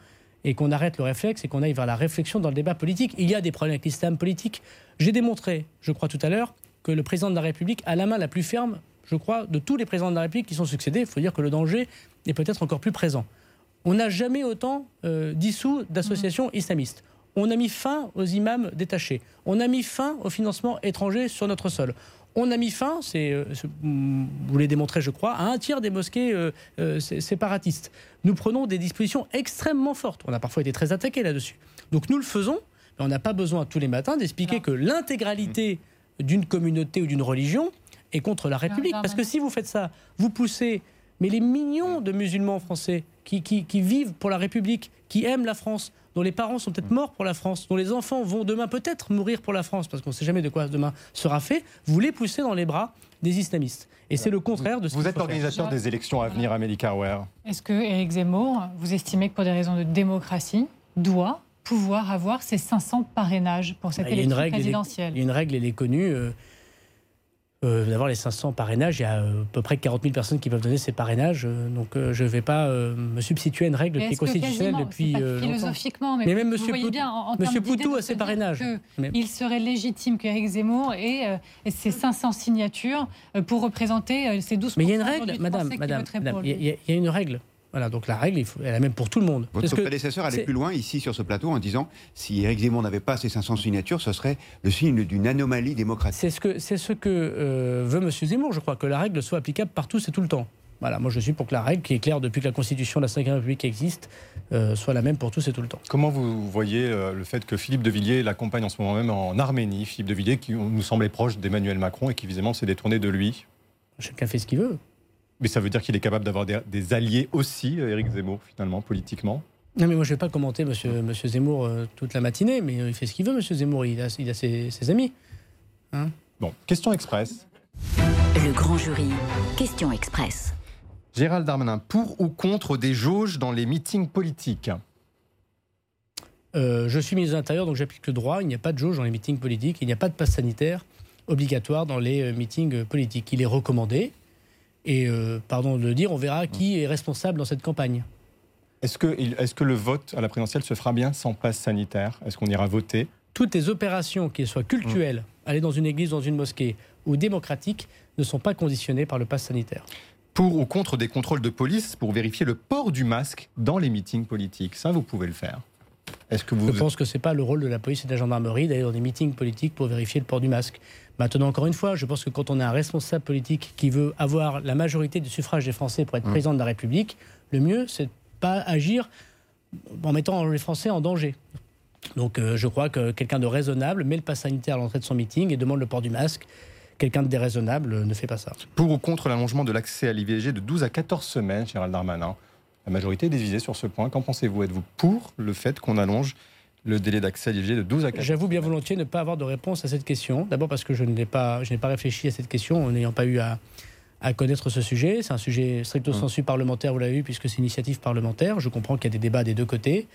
et qu'on arrête le réflexe et qu'on aille vers la réflexion dans le débat politique. Il y a des problèmes avec l'islam politique. J'ai démontré, je crois tout à l'heure, que le président de la République a la main la plus ferme, je crois, de tous les présidents de la République qui sont succédés. Il faut dire que le danger est peut-être encore plus présent. On n'a jamais autant euh, dissous d'associations mmh. islamistes. On a mis fin aux imams détachés. On a mis fin au financement étranger sur notre sol. On a mis fin, c'est, euh, vous l'avez démontré, je crois, à un tiers des mosquées euh, euh, séparatistes. Nous prenons des dispositions extrêmement fortes. On a parfois été très attaqués là-dessus. Donc nous le faisons Mais on n'a pas besoin tous les matins d'expliquer que l'intégralité d'une communauté ou d'une religion est contre la République. Parce que si vous faites ça, vous poussez mais les millions de musulmans français qui, qui, vivent pour la République, qui aiment la France, dont les parents sont peut-être morts pour la France, dont les enfants vont demain peut-être mourir pour la France, parce qu'on ne sait jamais de quoi demain sera fait, vous les poussez dans les bras des islamistes. Et c'est le contraire de ce Vous êtes organisateur des élections à venir, Amélie Carwer. Est-ce que Éric Zemmour, vous estimez que pour des raisons de démocratie, doit pouvoir avoir ces 500 parrainages pour cette bah, élection présidentielle? Il y a une règle, elle est connue. Euh, euh, d'avoir les 500 parrainages. Il y a euh, à peu près 40 000 personnes qui peuvent donner ces parrainages. Euh, donc je ne vais pas me substituer à une règle qui est constitutionnelle depuis. philosophiquement, mais, même Monsieur, Monsieur Poutou a ses parrainages. Il serait légitime qu'Éric Zemmour ait ses 500 signatures pour représenter ces 12 Mais il y a une règle, madame, madame, il y, a une règle. Voilà, donc la règle, elle est la même pour tout le monde. Votre prédécesseur allait plus loin ici sur ce plateau en disant si Éric Zemmour n'avait pas ces 500 signatures, ce serait le signe d'une anomalie démocratique. C'est ce que, c'est ce que euh, veut M. Zemmour, je crois, que la règle soit applicable partout et tout le temps. Voilà, moi je suis pour que la règle, qui est claire depuis que la Constitution de la Ve République existe, euh, soit la même pour tous et tout le temps. Comment vous voyez euh, le fait que Philippe de Villiers l'accompagne en ce moment même en Arménie Philippe de Villiers qui nous semblait proche d'Emmanuel Macron et qui visiblement s'est détourné de lui? Chacun fait ce qu'il veut. Mais ça veut dire qu'il est capable d'avoir des, alliés aussi, euh, Éric Zemmour, finalement, politiquement? Non, mais moi, je ne vais pas commenter Monsieur, monsieur Zemmour euh, toute la matinée, mais euh, il fait ce qu'il veut, Monsieur Zemmour. Il a, il a ses, amis. Hein? Bon, question express. Le grand jury, question express. Gérald Darmanin, pour ou contre des jauges dans les meetings politiques? Je suis ministre de l'Intérieur, donc j'applique le droit. Il n'y a pas de jauge dans les meetings politiques. Il n'y a pas de passe sanitaire obligatoire dans les meetings politiques. Il est recommandé, et euh, pardon de le dire, on verra qui est responsable dans cette campagne. Est-ce que, est que le vote à la présidentielle se fera bien sans passe sanitaire? Est-ce qu'on ira voter? Toutes les opérations, qu'elles soient culturelles, mmh. aller dans une église, dans une mosquée, ou démocratiques, ne sont pas conditionnées par le passe sanitaire. Pour ou contre des contrôles de police pour vérifier le port du masque dans les meetings politiques? Ça, vous pouvez le faire. Est-ce que vous... Je pense que ce n'est pas le rôle de la police et de la gendarmerie d'aller dans des meetings politiques pour vérifier le port du masque. Maintenant, encore une fois, je pense que quand on a un responsable politique qui veut avoir la majorité du suffrage des Français pour être mmh. président de la République, le mieux, c'est de pas agir en mettant les Français en danger. Donc euh, je crois que quelqu'un de raisonnable met le pass sanitaire à l'entrée de son meeting et demande le port du masque. Quelqu'un de déraisonnable ne fait pas ça. Pour ou contre l'allongement de l'accès à l'IVG de 12 à 14 semaines, Gérald Darmanin La majorité est divisée sur ce point. Qu'en pensez-vous? Êtes-vous pour le fait qu'on allonge le délai d'accès à l'IVG de 12 à 14 J'avoue bien volontiers ne pas avoir de réponse à cette question. D'abord parce que je n'ai pas, pas réfléchi à cette question en n'ayant pas eu à, connaître ce sujet. C'est un sujet stricto mmh. sensu parlementaire, vous l'avez vu, puisque c'est une initiative parlementaire. Je comprends qu'il y a des débats des deux côtés.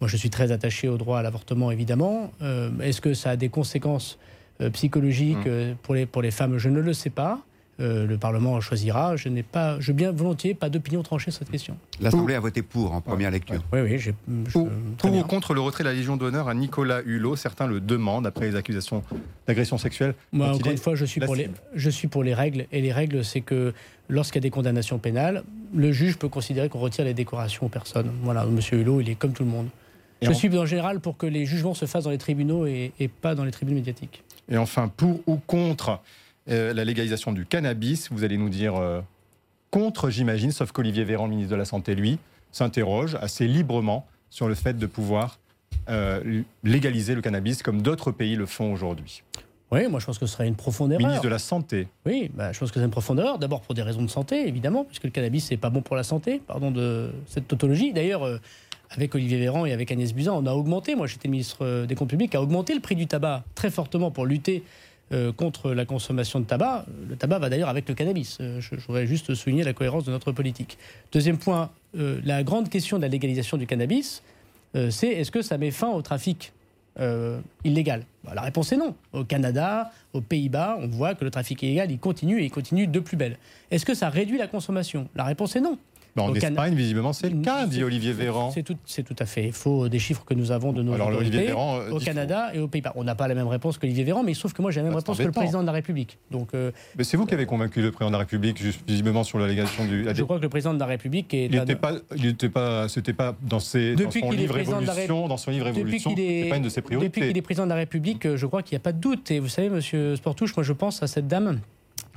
Moi, je suis très attaché au droit à l'avortement, évidemment. Euh, est-ce que ça a des conséquences euh, psychologiques mmh. euh, pour, les, pour les femmes? Je ne le sais pas. Euh, le Parlement choisira. Je n'ai pas, je bien volontiers pas d'opinion tranchée sur cette question. L'Assemblée a voté pour en première lecture. Oui, oui. J'ai, pour, ou contre le retrait de la Légion d'honneur à Nicolas Hulot, certains le demandent après les accusations d'agression sexuelle. Moi, encore une fois, je suis pour les, je suis pour les règles et les règles, c'est que lorsqu'il y a des condamnations pénales, le juge peut considérer qu'on retire les décorations aux personnes. Voilà, Monsieur Hulot, il est comme tout le monde. je suis en général pour que les jugements se fassent dans les tribunaux et, et pas dans les tribunes médiatiques. Et enfin, pour ou contre euh, la légalisation du cannabis. Vous allez nous dire euh, contre, j'imagine, sauf qu'Olivier Véran, ministre de la Santé, lui, s'interroge assez librement sur le fait de pouvoir euh, légaliser le cannabis comme d'autres pays le font aujourd'hui. Oui, moi je pense que ce serait une profonde erreur. Ministre de la Santé. Oui, bah, je pense que c'est une profonde erreur. D'abord pour des raisons de santé, évidemment, puisque le cannabis n'est pas bon pour la santé, pardon de cette tautologie. D'ailleurs, avec Olivier Véran et avec Agnès Buzyn, on a augmenté, moi j'étais ministre des Comptes Publics, a augmenté le prix du tabac très fortement pour lutter euh, contre la consommation de tabac. Le tabac va d'ailleurs avec le cannabis. Euh, je, voudrais juste souligner la cohérence de notre politique. Deuxième point, euh, la grande question de la légalisation du cannabis, c'est est-ce que ça met fin au trafic illégal? Bah, La réponse est non. Au Canada, aux Pays-Bas, on voit que le trafic illégal, il continue et il continue de plus belle. Est-ce que ça réduit la consommation? La réponse est non en Espagne, visiblement, c'est le cas, dit Olivier Véran. C'est tout, tout, à fait faux des chiffres que nous avons de nos Alors, autorités Véran, euh, au Canada et aux Pays-Bas. On n'a pas la même réponse qu'Olivier Véran, mais il se trouve que moi j'ai la même bah, réponse que le président de la République. Donc, euh, mais c'est vous qui avez convaincu le président de la République, visiblement sur l'allégation du. Je crois que le président de la République est. Il n'était pas, il était pas, c'était pas dans ses, depuis dans son livre Révolution, dans son livre Révolution, c'est pas une de ses priorités. Depuis qu'il est président de la République, je crois qu'il n'y a pas de doute. Et vous savez, Monsieur Sportouche, moi je pense à cette dame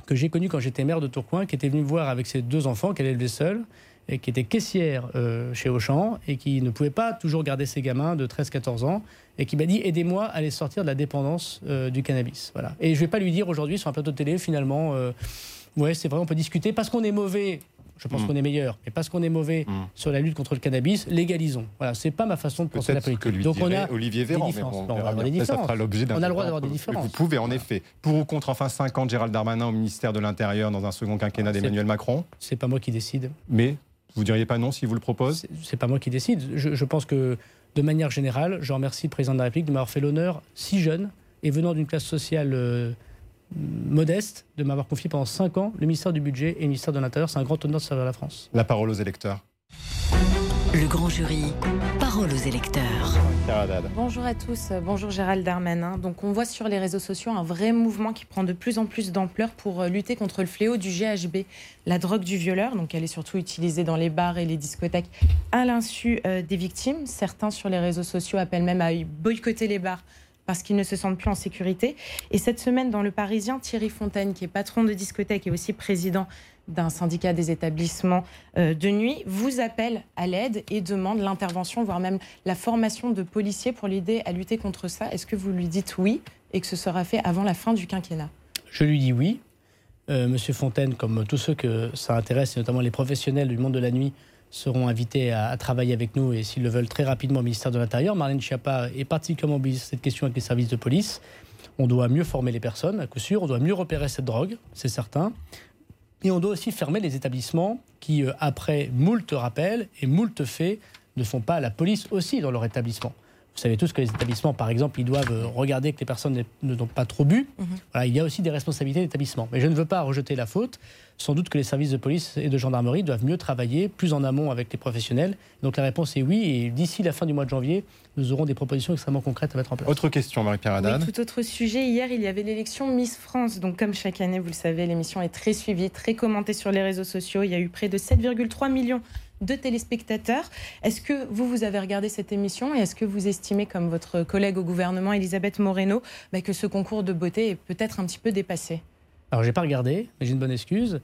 que j'ai connue quand j'étais maire de Tourcoing, qui était venue me voir avec ses deux enfants qu'elle élevait seule et qui était caissière euh, chez Auchan et qui ne pouvait pas toujours garder ses gamins de 13-14 ans et qui m'a dit aidez-moi à les sortir de la dépendance euh, du cannabis. Voilà. Et je ne vais pas lui dire aujourd'hui sur un plateau de télé finalement, euh, ouais c'est vrai on peut discuter parce qu'on est mauvais. Je pense Mm. qu'on est meilleur, mais parce qu'on est mauvais Mm. sur la lutte contre le cannabis, légalisons. Voilà, c'est pas ma façon de penser la politique. que lui Donc on a Olivier Véran, différences. bon, on Non, on des Ça, ça différences. On a le droit d'avoir des différences. Vous pouvez, en effet. Pour ou contre, enfin, 5 ans de Gérald Darmanin au ministère de l'Intérieur dans un second quinquennat d'Emmanuel Macron. C'est pas moi qui décide. Mais vous diriez pas non si vous le propose C'est- pas moi qui décide. Je, je pense que, de manière générale, je remercie le président de la République de m'avoir fait l'honneur, si jeune, et venant d'une classe sociale euh, modeste, de m'avoir confié pendant 5 ans le ministère du Budget et le ministère de l'Intérieur. C'est un grand honneur de servir la France. La parole aux électeurs. Grand jury, parole aux électeurs. Bonjour à tous, bonjour Gérald Darmanin. Donc on voit sur les réseaux sociaux un vrai mouvement qui prend de plus en plus d'ampleur pour euh, lutter contre le fléau du GHB, la drogue du violeur. Donc elle est surtout utilisée dans les bars et les discothèques à l'insu euh, des victimes. Certains sur les réseaux sociaux appellent même à boycotter les bars parce qu'ils ne se sentent plus en sécurité. Et cette semaine, dans Le Parisien, Thierry Fontaine, qui est patron de discothèque et aussi président d'un syndicat des établissements euh, de nuit, vous appelle à l'aide et demande l'intervention, voire même la formation de policiers pour l'aider à lutter contre ça. Est-ce que vous lui dites oui et que ce sera fait avant la fin du quinquennat? Je lui dis oui. Euh, Monsieur Fontaine, comme tous ceux que ça intéresse, et notamment les professionnels du monde de la nuit, seront invités à, travailler avec nous et s'ils le veulent très rapidement au ministère de l'Intérieur. Marlène Schiappa est particulièrement mobilisée sur cette question avec les services de police. On doit mieux former les personnes, à coup sûr. On doit mieux repérer cette drogue, c'est certain. Et on doit aussi fermer les établissements qui, euh, après moult rappels et moult faits, ne font pas la police aussi dans leur établissement. Vous savez tous que les établissements, par exemple, ils doivent euh, regarder que les personnes ne n'ont pas trop bu. Voilà, il y a aussi des responsabilités d'établissement. Mais je ne veux pas rejeter la faute. Sans doute que les services de police et de gendarmerie doivent mieux travailler, plus en amont avec les professionnels. Donc la réponse est oui. Et d'ici la fin du mois de janvier, nous aurons des propositions extrêmement concrètes à mettre en place. Autre question, Marie-Pierre. Oui, tout autre sujet. Hier, il y avait l'élection Miss France. Donc, comme chaque année, vous le savez, l'émission est très suivie, très commentée sur les réseaux sociaux. Il y a eu près de 7,3 millions de téléspectateurs. Est-ce que vous, vous avez regardé cette émission et est-ce que vous estimez, comme votre collègue au gouvernement, Elisabeth Moreno, bah, que ce concours de beauté est peut-être un petit peu dépassé? Alors, j'ai pas regardé, mais j'ai une bonne excuse.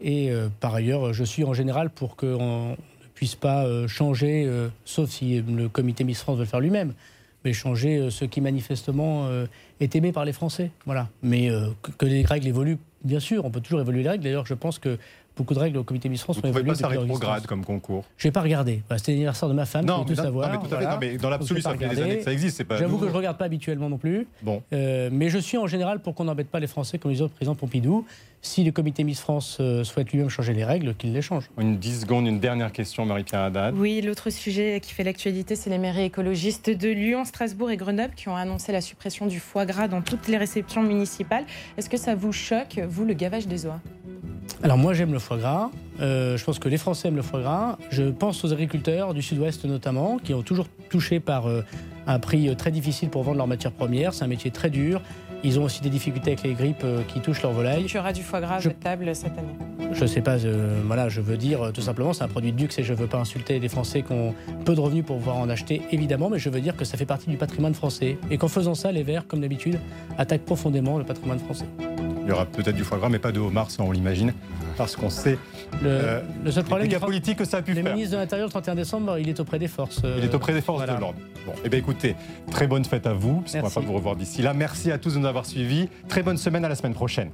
Et euh, par ailleurs, je suis en général pour qu'on ne puisse pas euh, changer, euh, sauf si le comité Miss France veut le faire lui-même, mais changer ce qui manifestement est aimé par les Français. Voilà. Mais que les règles évoluent, bien sûr, on peut toujours évoluer les règles. D'ailleurs, je pense que beaucoup de règles au comité Miss France Vous ne évolué pas ça rétrograde comme concours? Je n'ai pas regardé. Voilà, C'était l'anniversaire de ma femme, non, mais, tout non, savoir. mais tout à fait. voilà. non, mais dans l'absolu, ça fait des années que ça existe. J'avoue que je ne regarde pas habituellement non plus. Bon. Euh, mais je suis en général pour qu'on n'embête pas les Français comme les autres présidents Pompidou. Si le comité Miss France euh, souhaite lui-même changer les règles, qu'il les change. Une 10 secondes, une dernière question, Marie-Pierre Haddad. Oui, l'autre sujet qui fait l'actualité, c'est les mairies écologistes de Lyon, Strasbourg et Grenoble qui ont annoncé la suppression du foie gras dans toutes les réceptions municipales. Est-ce que ça vous choque, vous, le gavage des oies? Alors moi j'aime le foie gras. Euh, je pense que les Français aiment le foie gras. Je pense aux agriculteurs du Sud-Ouest notamment, qui ont toujours touché par euh, un prix très difficile pour vendre leurs matières premières. C'est un métier très dur. Ils ont aussi des difficultés avec les grippes euh, qui touchent leur volaille. Tu auras du foie gras Je- table cette année. Je sais pas, euh, voilà, je veux dire euh, tout simplement, c'est un produit de luxe et je veux pas insulter les Français qui ont peu de revenus pour pouvoir en acheter, évidemment, mais je veux dire que ça fait partie du patrimoine français et qu'en faisant ça, les Verts, comme d'habitude, attaquent profondément le patrimoine français. Il y aura peut-être du foie gras, mais pas de homard, ça on l'imagine, parce qu'on sait Le, Euh, le seul les problème, dégâts faut- politiques que ça a pu le faire. ministre de l'Intérieur, le 31 décembre, il est auprès des forces. euh, Il est auprès des forces voilà. de l'ordre. Bon, eh bien écoutez, très bonne fête à vous, puisqu'on ne va pas vous revoir d'ici là. Merci à tous de nous avoir suivis. Très bonne semaine, à la semaine prochaine.